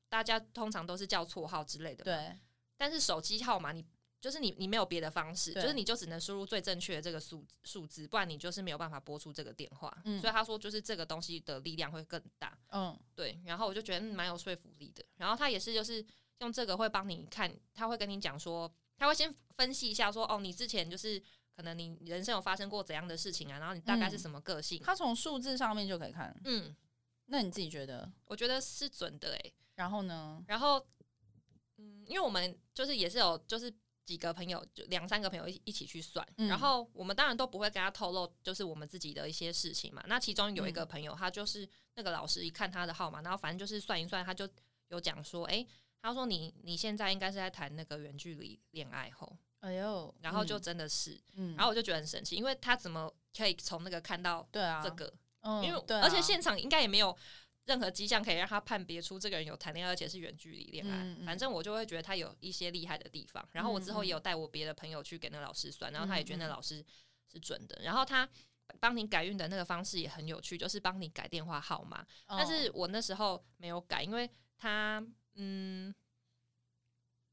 大家通常都是叫绰号之类的。对。但是手机号码，你就是你，你没有别的方式，就是你就只能输入最正确的这个数数字，不然你就是没有办法拨出这个电话。嗯。所以他说，就是这个东西的力量会更大。嗯。对。然后我就觉得蛮有说服力的。然后他也是，就是。用这个会帮你看，他会跟你讲说，他会先分析一下说，哦，你之前就是可能你人生有发生过怎样的事情啊，然后你大概是什么个性，他从数字上面就可以看。嗯，那你自己觉得？我觉得是准的诶。然后呢？然后，嗯，因为我们就是也是有就是几个朋友，就两三个朋友一一起去算，然后我们当然都不会跟他透露就是我们自己的一些事情嘛。那其中有一个朋友，他就是那个老师一看他的号码，然后反正就是算一算，他就有讲说，哎。他说：“你你现在应该是在谈那个远距离恋爱后，哎呦，然后就真的是，嗯，然后我就觉得很神奇，因为他怎么可以从那个看到对啊这个，嗯，因为而且现场应该也没有任何迹象可以让他判别出这个人有谈恋爱，而且是远距离恋爱。反正我就会觉得他有一些厉害的地方。然后我之后也有带我别的朋友去给那个老师算，然后他也觉得那老师是准的。然后他帮你改运的那个方式也很有趣，就是帮你改电话号码。但是我那时候没有改，因为他。”嗯，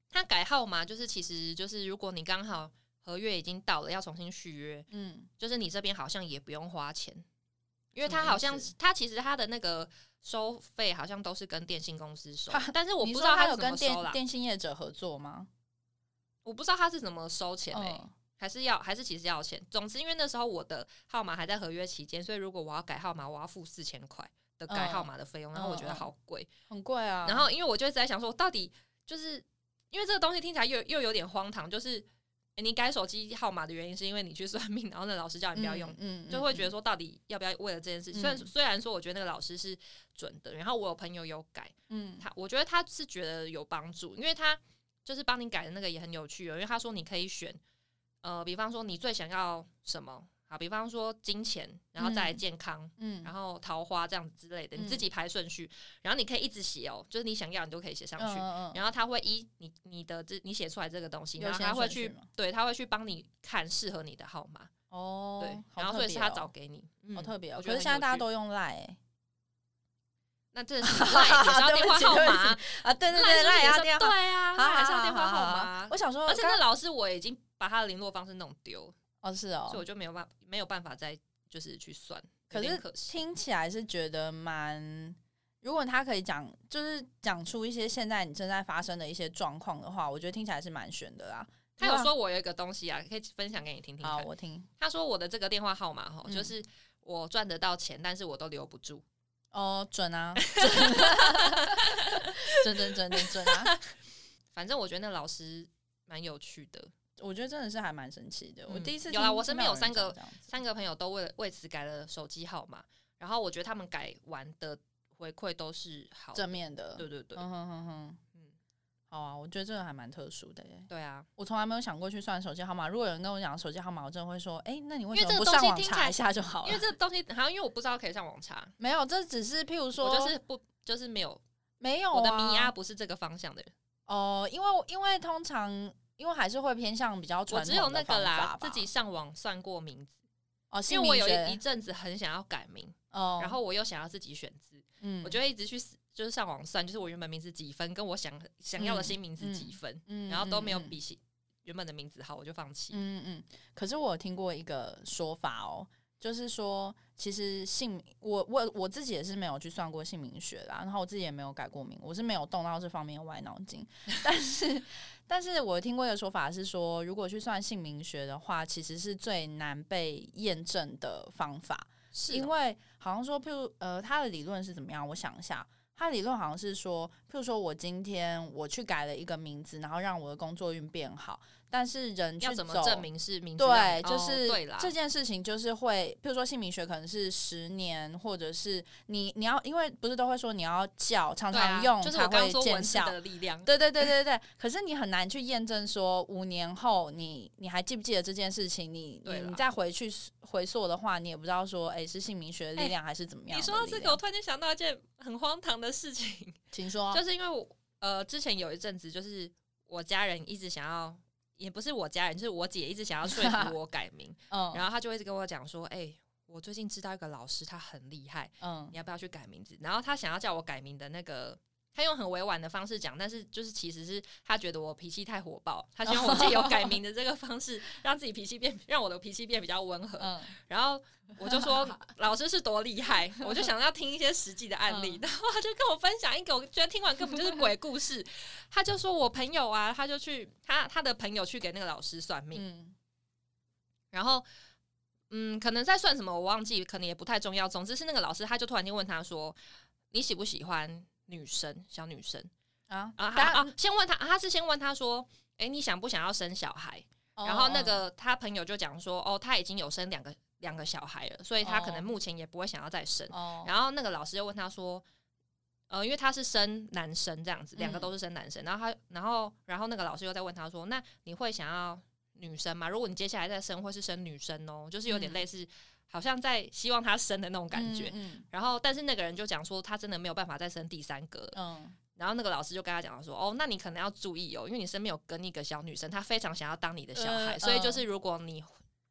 他改号码就是，其实就是如果你刚好合约已经到了，要重新续约，嗯，就是你这边好像也不用花钱，因为他好像他其实他的那个收费好像都是跟电信公司收，但是我不知道他有跟电电信业者合作吗？我不知道他是怎么收钱诶，还是要还是其实要钱？总之，因为那时候我的号码还在合约期间，所以如果我要改号码，我要付四千块。的改号码的费用，然后我觉得好贵，很贵啊。然后因为我就一直在想说，到底就是因为这个东西听起来又又有点荒唐，就是你改手机号码的原因是因为你去算命，然后那老师叫你不要用，嗯，就会觉得说到底要不要为了这件事？虽然虽然说我觉得那个老师是准的，然后我有朋友有改，嗯，他我觉得他是觉得有帮助，因为他就是帮你改的那个也很有趣哦，因为他说你可以选呃，比方说你最想要什么？好，比方说金钱，然后再来健康，嗯，然后桃花这样子之类的，你自己排顺序，然后你可以一直写哦，就是你想要你都可以写上去，然后他会依你你的这你写出来这个东西，然后他会去对他会去帮你看适合你的号码哦，对，然后所以是他找给你，好特别哦，可是现在大家都用赖，(laughs) 那这 (laughs) 是赖也是要电话号码啊，对对对，赖也要电话，对啊，还是要电话号码。我想说，而且那老师我已经把他的联络方式弄丢。哦，是哦，所以我就没有办没有办法再就是去算，可是听起来是觉得蛮，如果他可以讲，就是讲出一些现在你正在发生的一些状况的话，我觉得听起来是蛮悬的啦。他有说我有一个东西啊，可以分享给你听听。好，我听。他说我的这个电话号码哈，就是我赚得到钱，但是我都留不住。哦，准啊，(laughs) 准准准准准啊！反正我觉得那老师蛮有趣的。我觉得真的是还蛮神奇的。我第一次有啊，我身边有三个三个朋友都为了为此改了手机号码，然后我觉得他们改完的回馈都是好正面的。对对对，嗯哼哼哼，嗯，好啊，我觉得这个还蛮特殊的耶。对啊，我从来没有想过去算手机号码。如果有人跟我讲手机号码，我真的会说，哎，那你为什么不上网查一下就好了？因为这个东西好像因为我不知道可以上网查。没有，这只是譬如说，就是不就是没有没有我的迷压不是这个方向的人哦，因为因为通常。因为还是会偏向比较传统的方法自己上网算过名字哦，因为我有一一阵子很想要改名哦，然后我又想要自己选字，嗯，我就会一直去就是上网算，就是我原本名字几分，跟我想想要的新名字几分，嗯，然后都没有比原本的名字好，我就放弃。嗯嗯，可是我有听过一个说法哦。就是说，其实姓我我我自己也是没有去算过姓名学啦，然后我自己也没有改过名，我是没有动到这方面的歪脑筋。(laughs) 但是，但是我听过一个说法是说，如果去算姓名学的话，其实是最难被验证的方法，是因为好像说，譬如呃，他的理论是怎么样？我想一下。他理论好像是说，譬如说我今天我去改了一个名字，然后让我的工作运变好，但是人要怎么证明是名字？对，就是这件事情就是会，比如说姓名学可能是十年，或者是你你要，因为不是都会说你要叫常常用才会见效的力量。对对对对对。可是你很难去验证说五年后你你还记不记得这件事情？你你你再回去回溯的话，你也不知道说，哎，是姓名学的力量还是怎么样？你说到这个，我突然间想到一件。很荒唐的事情，请说。就是因为我呃，之前有一阵子，就是我家人一直想要，也不是我家人，就是我姐一直想要说服我改名。(laughs) 嗯，然后她就一直跟我讲说：“哎，我最近知道一个老师，他很厉害，嗯，你要不要去改名字？”然后他想要叫我改名的那个。他用很委婉的方式讲，但是就是其实是他觉得我脾气太火爆，他希望我借由改名的这个方式，让自己脾气变，让我的脾气变比较温和。嗯，然后我就说 (laughs) 老师是多厉害，我就想要听一些实际的案例，然后他就跟我分享一个，我觉得听完根本就是鬼故事。他就说我朋友啊，他就去他他的朋友去给那个老师算命，然后嗯，可能在算什么我忘记，可能也不太重要。总之是那个老师，他就突然间问他说：“你喜不喜欢？”女生，小女生啊啊啊！先问他，他是先问他说：“哎，你想不想要生小孩？”然后那个他朋友就讲说：“哦，他已经有生两个两个小孩了，所以他可能目前也不会想要再生。”然后那个老师就问他说：“呃，因为他是生男生这样子，两个都是生男生。然后他，然后，然后那个老师又在问他说：‘那你会想要女生吗？如果你接下来再生，会是生女生哦？’就是有点类似。”好像在希望他生的那种感觉，然后但是那个人就讲说他真的没有办法再生第三个，嗯，然后那个老师就跟他讲说，哦，那你可能要注意哦，因为你身边有跟一个小女生，她非常想要当你的小孩，所以就是如果你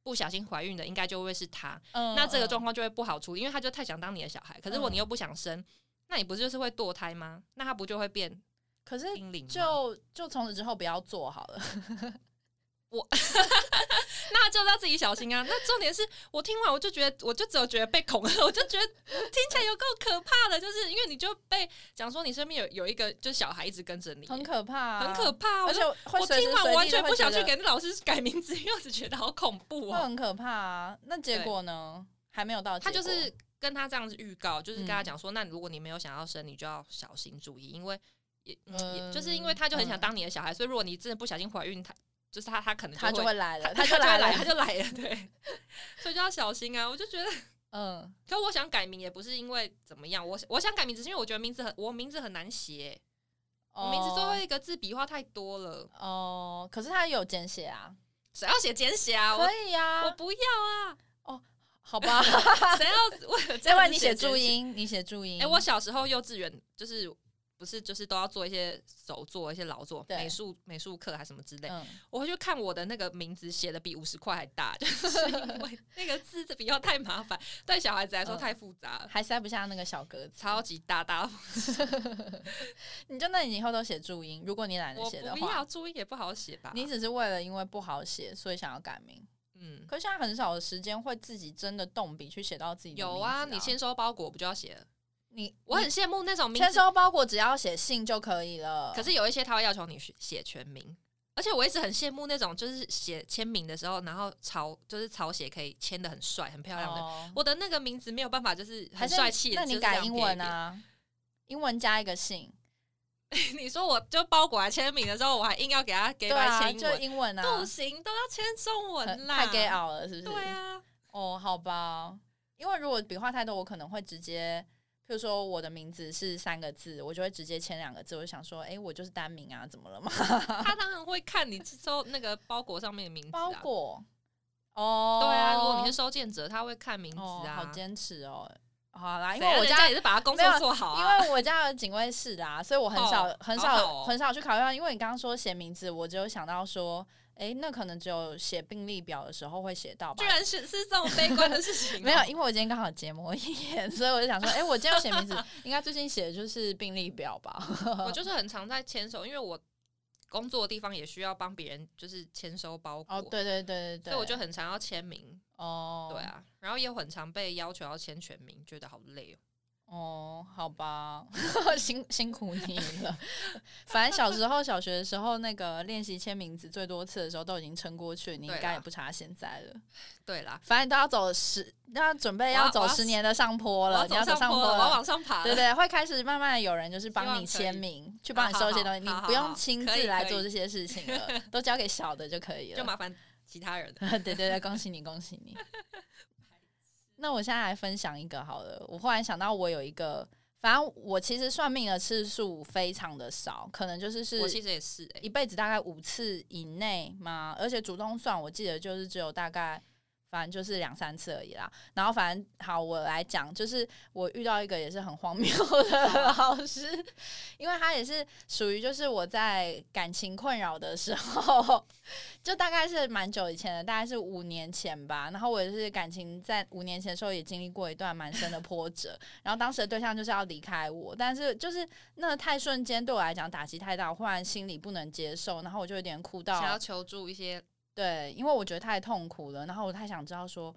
不小心怀孕的，应该就会是她，那这个状况就会不好处理，因为他就太想当你的小孩，可是如果你又不想生，那你不就是会堕胎吗？那他不就会变？可是就就从此之后不要做好了。我那就要自己小心啊！那重点是我听完我就觉得，我就只有觉得被恐吓，我就觉得听起来有够可怕的，就是因为你就被讲说你身边有有一个就是小孩一直跟着你，很可怕，很可怕。而且我听完完全不想去给那老师改名字，因为我只觉得好恐怖啊，很可怕啊。那结果呢？还没有到，他就是跟他这样子预告，就是跟他讲说，那如果你没有想要生，你就要小心注意，因为也也就是因为他就很想当你的小孩，所以如果你真的不小心怀孕，他。就是他，他可能 (laughs) 他就会来了，他就来了，他就来了，对，(laughs) 所以就要小心啊！我就觉得，(laughs) 嗯，可我想改名也不是因为怎么样，我我想改名只是因为我觉得名字很，我名字很难写，我名字最后一个字笔画太多了。哦，可是他有简写啊，谁要写简写啊？我可以呀、我不要啊！哦好吧，谁要为了这样子要不然你写？注音，你写注音。哎、我小时候幼稚园就是不是就是都要做一些手作、一些劳作，美术美术课还什么之类。嗯，我会去看我的那个名字写的比五十块还大，就是 (laughs) 因为那个字的笔画太麻烦，对小孩子来说嗯太复杂了，还塞不下那个小格子。超级大大。(laughs) 你就那你以后都写注音，如果你懒得写的话不要，注音也不好写吧？你只是为了因为不好写，所以想要改名。嗯，可是现在很少的时间会自己真的动笔去写到自己的名字有啊，啊，你签收包裹不就要写了？你我很羡慕那种名签字，收包裹只要写姓就可以了。可是有一些他会要求你写全名。而且我一直很羡慕那种，就是写签名的时候，然后草就是草写可以签的很帅、很漂亮的。哦我的那个名字没有办法，就是还是很帅气。那你改英文啊？英文加一个姓？(laughs) 你说我就包裹来签名的时候，我还硬要给他给他啊，就签英文，英文啊，不行，都要签中文啦。太 gay out 了，是不是？对啊，哦，好吧，因为如果笔画太多，我可能会直接，譬如说我的名字是三个字，我就会直接签两个字，我就想说，哎、我就是单名啊，怎么了嘛？(laughs) 他当然会看你收那个包裹上面的名字、啊。包裹，哦，对啊，如果你是收件者，他会看名字哦，啊。好坚持哦。好啦，因为我家人也是把他工作做好因啊。为我家有警卫室的啊，所以我很少、哦很少、很少去考虑。因为你刚刚说写名字，我只有想到说，哎、那可能只有写病历表的时候会写到吧居。然是是这种悲观的事情哦、(laughs) 没有，因为我今天刚好结膜炎，所以我就想说，哎、我今天要写名字，应该最近写的就是病历表吧？我就是很常在签收，因为我工作的地方也需要帮别人，就是签收包裹。哦，对对对对对，所以我就很常要签名。哦，对，啊，然后也很常被要求要签全名，觉得好累哦。哦，好吧，(laughs) 辛辛苦你了。反正小时候小学的时候，那个练习签名字最多次的时候，都已经撑过去，你应该也不差现在了。对啦，反正都要走十，都要准备要走十年的上坡了，你要走上坡我要往上爬了。对对，会开始慢慢的有人就是帮你签名，去帮你收一些东西，你不用亲自来做这些事情了，(laughs) 都交给小的就可以了。就麻烦其他人。(laughs) 对对对，恭喜你，恭喜你。那我现在来分享一个好了，我忽然想到，我有一个，反正我其实算命的次数非常的少，可能就是是我其实也是哎、一辈子大概五次以内嘛，而且主动算，我记得就是只有大概。反正就是两三次而已啦，然后反正好，我来讲，就是我遇到一个也是很荒谬的 (laughs) 老师，因为他也是属于就是我在感情困扰的时候，就大概是蛮久以前的，大概是五年前吧。然后我也是感情在五年前的时候也经历过一段蛮深的波折，然后当时的对象就是要离开我，但是就是那个太瞬间对我来讲打击太大，我忽然心里不能接受，然后我就有点哭到想要求助一些，对，因为我觉得太痛苦了，然后我太想知道说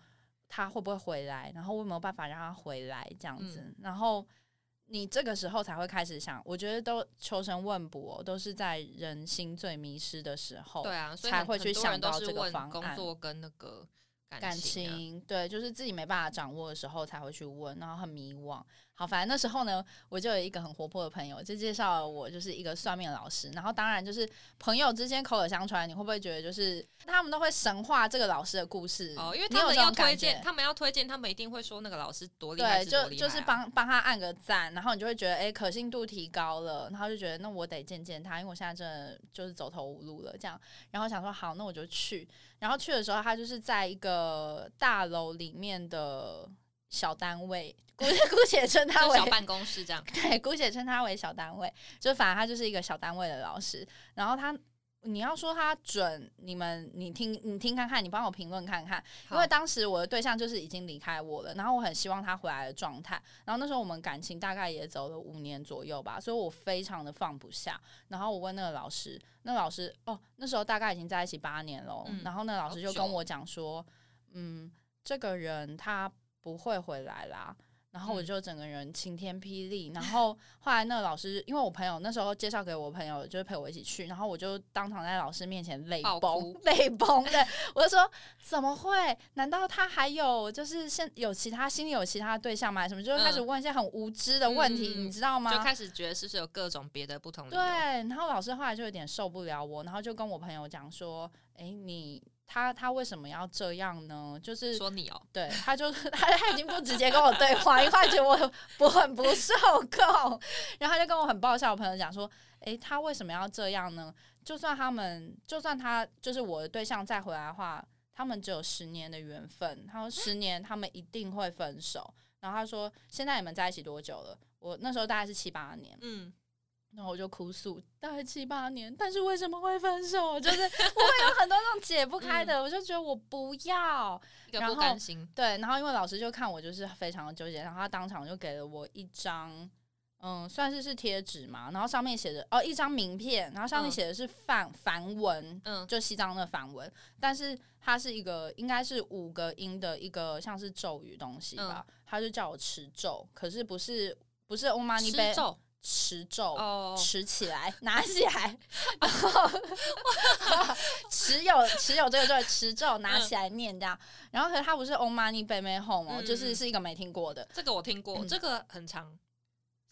他会不会回来，然后我有没有办法让他回来这样子，嗯然后你这个时候才会开始想，我觉得都求神问卜、哦，都是在人心最迷失的时候，对啊，所以才会去想到这个方案作跟那个感感情啊、情，对，就是自己没办法掌握的时候才会去问，然后很迷惘。好，反正那时候呢，我就有一个很活泼的朋友，就介绍了我就是一个算命的老师。然后当然就是朋友之间口耳相传，你会不会觉得就是他们都会神化这个老师的故事？哦，因为他们要推荐，他们要推荐，他们一定会说那个老师多厉害，对，是多就就是帮帮他按个赞，然后你就会觉得哎、诶可信度提高了，然后就觉得那我得见见他，因为我现在真的就是走投无路了这样，然后想说好，那我就去，然后去的时候他就是在一个大楼里面的小单位，姑 (laughs) 姑且称他为小办公室这样。(laughs) 对，姑且称他为小单位，就反正他就是一个小单位的老师。然后他，你要说他准，你们你听你听看看，你帮我评论看看，因为当时我的对象就是已经离开我了，然后我很希望他回来的状态。然后那时候我们感情大概也走了五年左右吧，所以我非常的放不下。然后我问那个老师，那老师哦，那时候大概已经在一起八年了，嗯然后那老师就跟我讲说，嗯，这个人他不会回来啦。然后我嗯就整个人晴天霹雳，然后 (laughs) 后来那个老师，因为我朋友那时候介绍给我朋友，就是陪我一起去，然后我就当场在老师面前泪崩，泪崩的，我就说怎么会？难道他还有就是现有其他心里有其他对象吗？什么就开始嗯问一些很无知的问题，嗯你知道吗？就开始觉得是不是有各种别的不同的对，然后老师后来就有点受不了我，然后就跟我朋友讲说：“诶，你他他为什么要这样呢？就是说你哦，对，他就他他已经不直接跟我对话，因为他觉得我我很不受控，然后他就跟我很爆笑的朋友讲说，诶，他为什么要这样呢？就算他们，就算他就是我的对象再回来的话，他们只有十年的缘分，他说十年他们一定会分手。然后他说，现在你们在一起多久了？我那时候大概是七八年，嗯。然后我就哭诉，大概七八年，但是为什么会分手？就是我会有很多那种解不开的，我就觉得我不要，然后对，然后因为老师就看我就是非常的纠结，然后他当场就给了我一张，嗯，算是是贴纸嘛，然后上面写着哦一张名片，然后上面写的是梵梵文，嗯，就西藏的梵文，但是它是一个应该是五个音的一个像是咒语东西吧，他就叫我持咒，可是不是不是 Om Mani p a 持咒，持起来，(laughs) 拿起来，然后 (laughs) 持有持有这个咒，持咒拿起来念这样。然后可是它不是 Om Mani p a m e Home 哦，就是是一个没听过的。这个我听过，这个很长，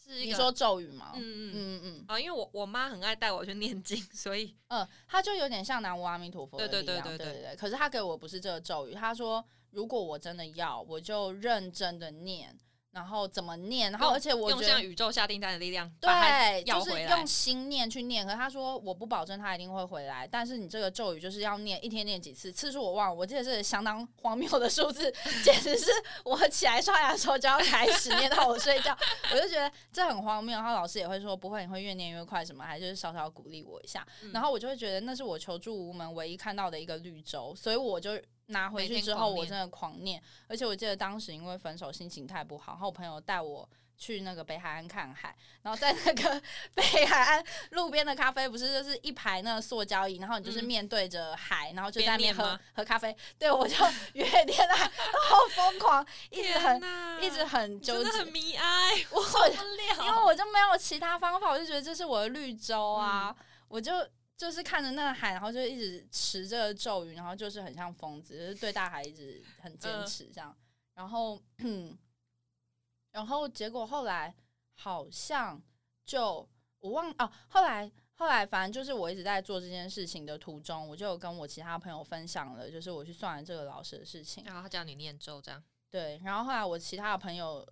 是你说咒语吗？嗯嗯嗯嗯啊，因为我我妈很爱带我去念经，所以嗯，它就有点像南无阿弥陀佛的力量，对对对对。可是他给我不是这个咒语，他说如果我真的要，我就认真的念。然后怎么念？然后而且我用像宇宙下订单的力量，对，就是用心念去念。可他说我不保证他一定会回来，但是你这个咒语就是要念一天念几次，次数我忘了，我记得是相当荒谬的数字，(laughs) 简直是我起来刷牙的时候就要开始念到我睡觉，我就觉得这很荒谬。然后老师也会说不会，你会越念越快，什么还就是稍稍鼓励我一下。然后我就会觉得那是我求助无门唯一看到的一个绿洲，所以我就。拿回去之后，我真的狂念，而且我记得当时因为分手，心情太不好，然后我朋友带我去那个北海岸看海，然后在那个 (laughs) 北海岸路边的咖啡，不是就是一排那个塑胶椅，然后你就是面对着海，然后就在那边喝喝咖啡。对，我就越天啊，然后疯狂，一直很一直很纠结，很迷爱，我因为我就没有其他方法，我就觉得这是我的绿洲啊，我就。就是看着那个海，然后就一直持这个咒语，然后就是很像疯子，就是对大海一直很坚持这样。然后，然后结果后来好像就我忘哦，后来后来反正就是我一直在做这件事情的途中，我就跟我其他朋友分享了，就是我去算了这个老师的事情。然后他叫你念咒这样。对，然后后来我其他的朋友。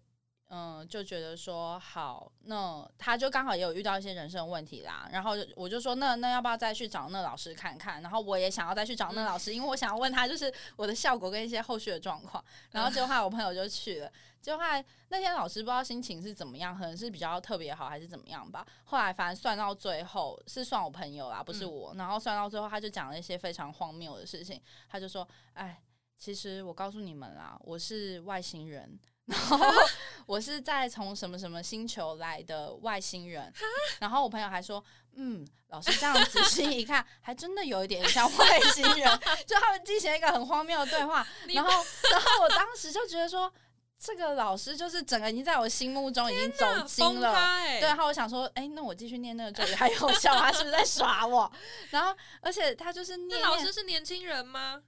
嗯，就觉得说好，那他就刚好也有遇到一些人生问题啦。然后我就说，那那要不要再去找那老师看看？然后我也想要再去找那老师，因为我想要问他，就是我的效果跟一些后续的状况。然后结果后来我朋友就去了，结果后来那天老师不知道心情是怎么样，可能是比较特别好还是怎么样吧。后来反正算到最后是算我朋友啦，不是我。然后算到最后，他就讲了一些非常荒谬的事情。他就说：“哎，其实我告诉你们啦，我是外星人。”然后 (laughs) 我是在从什么什么星球来的外星人，然后我朋友还说，嗯，老师这样仔细一看，还真的有一点像外星人，就他们进行一个很荒谬的对话，然后，然后我当时就觉得说，这个老师就是整个已经在我心目中已经走精了，对，然后我想说，哎，那我继续念那个咒语还有效，他是不是在耍我？然后，而且他就是念，老师是年轻人吗？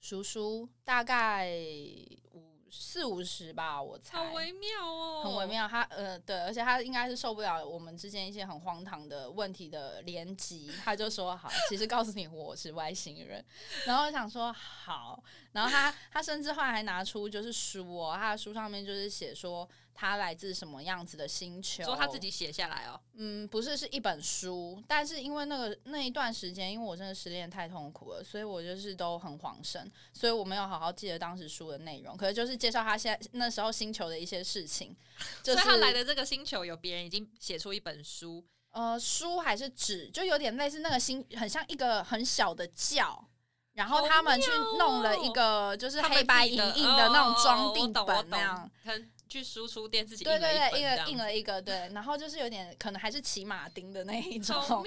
叔叔大概五。四五十吧，我猜。好微妙哦，很微妙。他呃，对，而且他应该是受不了我们之间一些很荒唐的问题的连击，他就说好，其实告诉你我是外星人。然后想说好，然后他他甚至后来还拿出就是书哦，他的书上面就是写说。他来自什么样子的星球？说他自己写下来哦。嗯，不是，是一本书。但是因为那个那一段时间，因为我真的失恋太痛苦了，所以我就是都很恍神，所以我没有好好记得当时书的内容。可是就是介绍他现在那时候星球的一些事情。(laughs) 所以他来的这个星球有别人已经写出一本书。呃，书还是纸，就有点类似那个星，很像一个很小的教，然后他们去弄了一个就是黑白影印的那种装订本那样。去输出店自己对对对，印了印了一个对，然后就是有点可能还是骑马丁的那一种，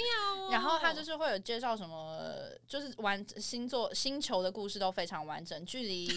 然后他就是会有介绍什么，就是完星座星球的故事都非常完整，距离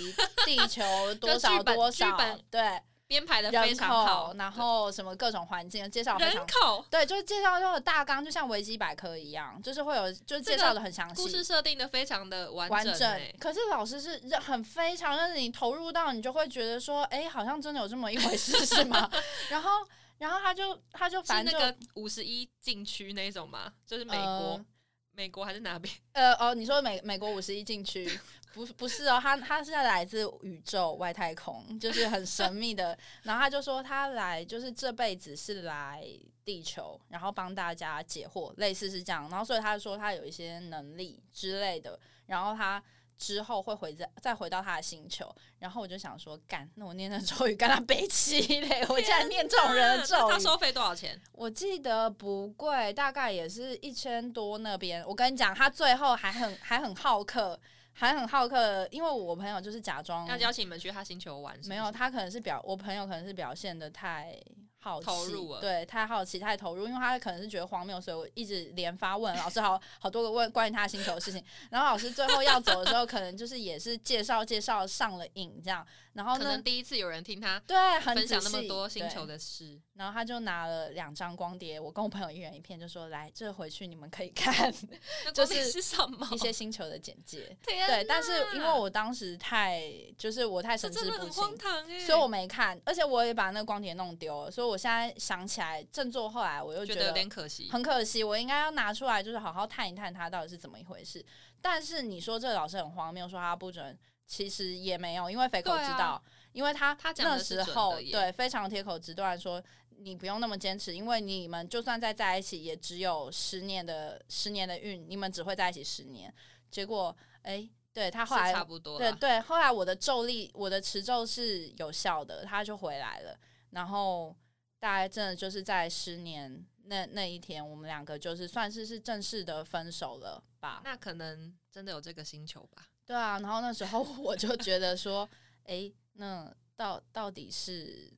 地球 (laughs) 多少多少对。编排的非常好，然后什么各种环境介绍，人口对，就是介绍后的大纲，就像维基百科一样，就是会有，就是介绍的很详细，故事设定的非常的完整。可是老师是很非常让你投入到，你就会觉得说，哎，好像真的有这么一回事，是吗？(laughs) 然后，然后他就他就反正那个五十一禁区那种嘛，就是美国。美国还是哪边？(laughs) 呃哦，你说美美国五十一禁区，不不是哦，他他是来自宇宙外太空，就是很神秘的。然后他就说他来就是这辈子是来地球，然后帮大家解惑，类似是这样。然后所以他说他有一些能力之类的，然后他。之后会回再再回到他的星球，然后我就想说，干，那我念那咒语跟他背齐嘞，我竟然念这种人的咒语。他收费多少钱？我记得不贵，大概也是一千多那边。我跟你讲，他最后还很还很好客，还很好客，因为我朋友就是假装要邀请你们去他星球玩，没有，他可能是表我朋友可能是表现的太。好奇，对，太好奇，太投入，因为他可能是觉得荒谬，所以我一直连发问 (laughs) 老师，好好多个问关于他星球的事情。然后老师最后要走的时候，可能就是也是介绍介绍上了瘾这样。然后可能第一次有人听他对分享那么多星球的事，然后他就拿了两张光碟，我跟我朋友一人一片，就说来这回去你们可以看，就是什么一些星球的简介。(laughs) 对，但是因为我当时太就是我太神志不清，所以我没看，而且我也把那个光碟弄丢了，所以我现在想起来振作，后来我又觉得有点可惜，很可惜，我应该要拿出来，就是好好探一探它到底是怎么一回事。但是你说这个老师很荒谬，说他不准。其实也没有，因为肥狗知道，因为他那时候对非常铁口直断说，你不用那么坚持，因为你们就算再在一起，也只有十年的十年的运，你们只会在一起十年。结果，哎，对他后来差不多，对对，后来我的咒力，我的持咒是有效的，他就回来了。然后大概真的就是在十年那那一天，我们两个就是算是是正式的分手了吧？那可能真的有这个星球吧。对啊，然后那时候 (laughs) 我就觉得说，哎，那到到底是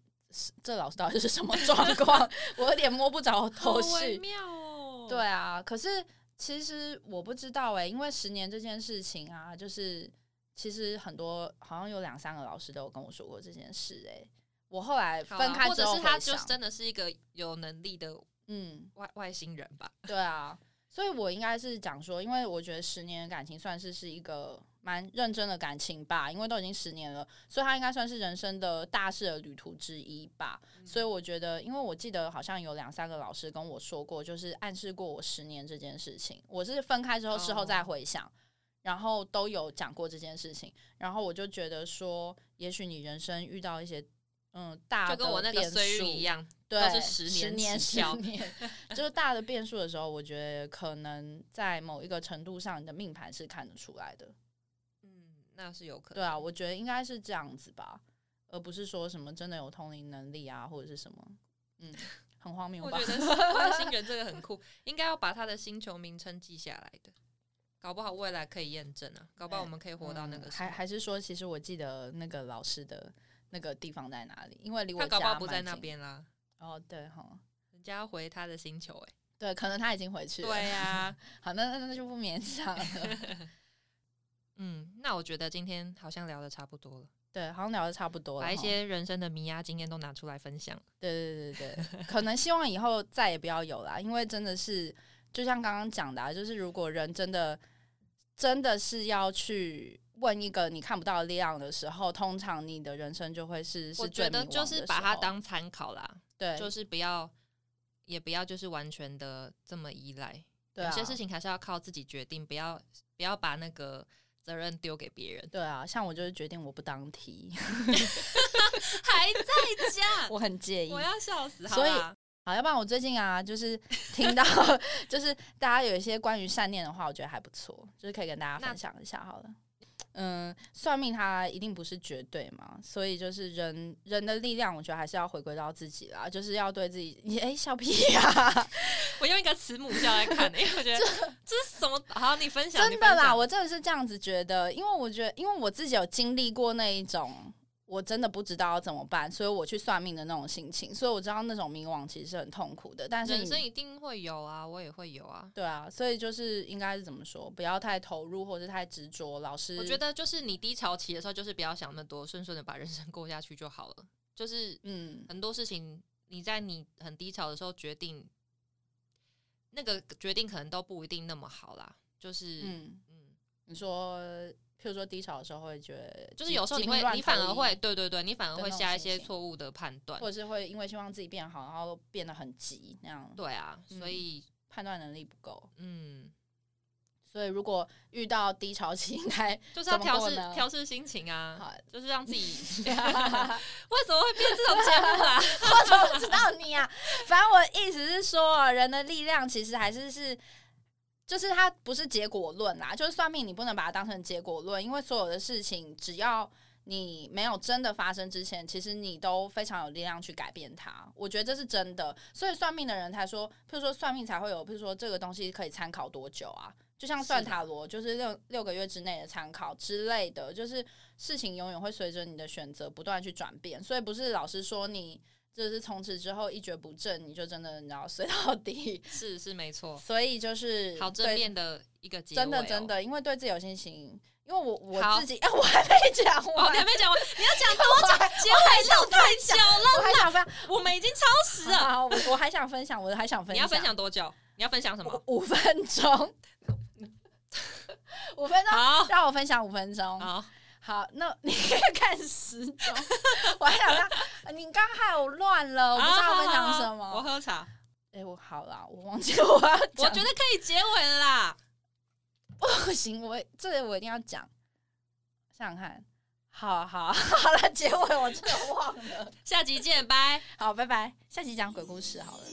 这老师到底是什么状况？(laughs) 我有点摸不着头绪。妙哦。对啊，可是其实我不知道哎，因为十年这件事情啊，就是其实很多好像有两三个老师都有跟我说过这件事哎。我后来分开之后，或者是他就真的是一个有能力的嗯外外星人吧？对啊，所以我应该是讲说，因为我觉得十年的感情算是是一个。蛮认真的感情吧，因为都已经十年了，所以他应该算是人生的大事的旅途之一吧。所以我觉得，因为我记得好像有两三个老师跟我说过，就是暗示过我十年这件事情。我是分开之后事后再回想，然后都有讲过这件事情。然后我就觉得说，也许你人生遇到一些嗯大的，就跟我那个岁月一样，对，十年十年，就是大的变数的时候，我觉得可能在某一个程度上，你的命盘是看得出来的。那是有可能，对啊，我觉得应该是这样子吧，而不是说什么真的有通灵能力啊，或者是什么，嗯，(laughs) 很荒谬。我觉得外星人这个很酷，(laughs) 应该要把他的星球名称记下来的，搞不好未来可以验证啊，搞不好我们可以活到那个。还还是说，其实我记得那个老师的那个地方在哪里？因为离我他搞不好不在那边啦。哦，对哈，人家要回他的星球，哎，对，可能他已经回去了。对呀，(laughs) 好，那那那就不勉强了。嗯，那我觉得今天好像聊的差不多了。对，好像聊的差不多了，把一些人生的迷压经验都拿出来分享。对对对对，可能希望以后再也不要有啦，因为真的是就像刚刚讲的，啊就是如果人真的真的是要去问一个你看不到的力量的时候，通常你的人生就会是我觉得就是把它当参考啦。对，就是不要也不要就是完全的这么依赖，有些事情还是要靠自己决定，不要不要把那个。责任丢给别人，对啊，像我就是决定我不当题，(laughs) 还在家，(laughs) 我很介意，我要笑死。所以，好，要不然我最近啊，就是听到，(laughs) 就是大家有一些关于善念的话，我觉得还不错，就是可以跟大家分享一下，好了。嗯，算命它一定不是绝对嘛，所以就是人人的力量，我觉得还是要回归到自己啦，就是要对自己。你哎，笑屁呀！(laughs) 我用一个慈母笑来看，因为我觉得这是什么？好，你分享。真的啦，我真的是这样子觉得，因为我觉得，因为我自己有经历过那一种。我真的不知道要怎么办，所以我去算命的那种心情，所以我知道那种迷惘其实是很痛苦的。但是人生一定会有啊，我也会有啊。对啊，所以就是应该是怎么说，不要太投入或者太执着。老师，我觉得就是你低潮期的时候，就是不要想那么多，顺顺的把人生过下去就好了。就是嗯，很多事情你在你很低潮的时候决定，那个决定可能都不一定那么好啦。就是嗯嗯，你说。譬如说低潮的时候会觉得，就是有时候你会，你反而会，对对对，你反而会下一些错误的判断，或者是会因为希望自己变好，然后变得很急那样。对啊，所以判断能力不够。嗯，所以如果遇到低潮期，应该 (laughs) 就是要调试调试心情啊，好，就是让自己 (laughs) 为什么会变这种节目啊？(laughs) 我怎么知道你啊？反正我意思是说，人的力量其实还是是，就是它不是结果论啦，就是算命你不能把它当成结果论，因为所有的事情只要。你没有真的发生之前，其实你都非常有力量去改变它。我觉得这是真的，所以算命的人才说，譬如说算命才会有，譬如说这个东西可以参考多久啊？就像算塔罗，就是六六个月之内的参考之类的，就是事情永远会随着你的选择不断去转变。所以不是老师说你就是从此之后一蹶不振，你就真的你要睡到底。(laughs) 是是没错，所以就是好正面的一个结尾、真的真的，因为对自己有信心。因为我我自己，哎，(laughs) 我还没讲完，还没讲完，你要讲 (laughs) 多我讲，还结尾绕太久了，我还想分享，我们已经超时了。好，我我还想分享，我还想分享，你要分享多久？你要分享什么？五五分钟，五分钟，好让我分享五分钟。好，好，那你可以看时钟，我还想让你刚害我乱了，我不知道分享什好好好我。喝茶，哎，我好啦，我忘记我要讲，我觉得可以结尾了啦。不行，我这个我一定要讲。想想看，好好好了，结尾我真的忘了。下集见，拜。好，拜拜，下集讲鬼故事好了。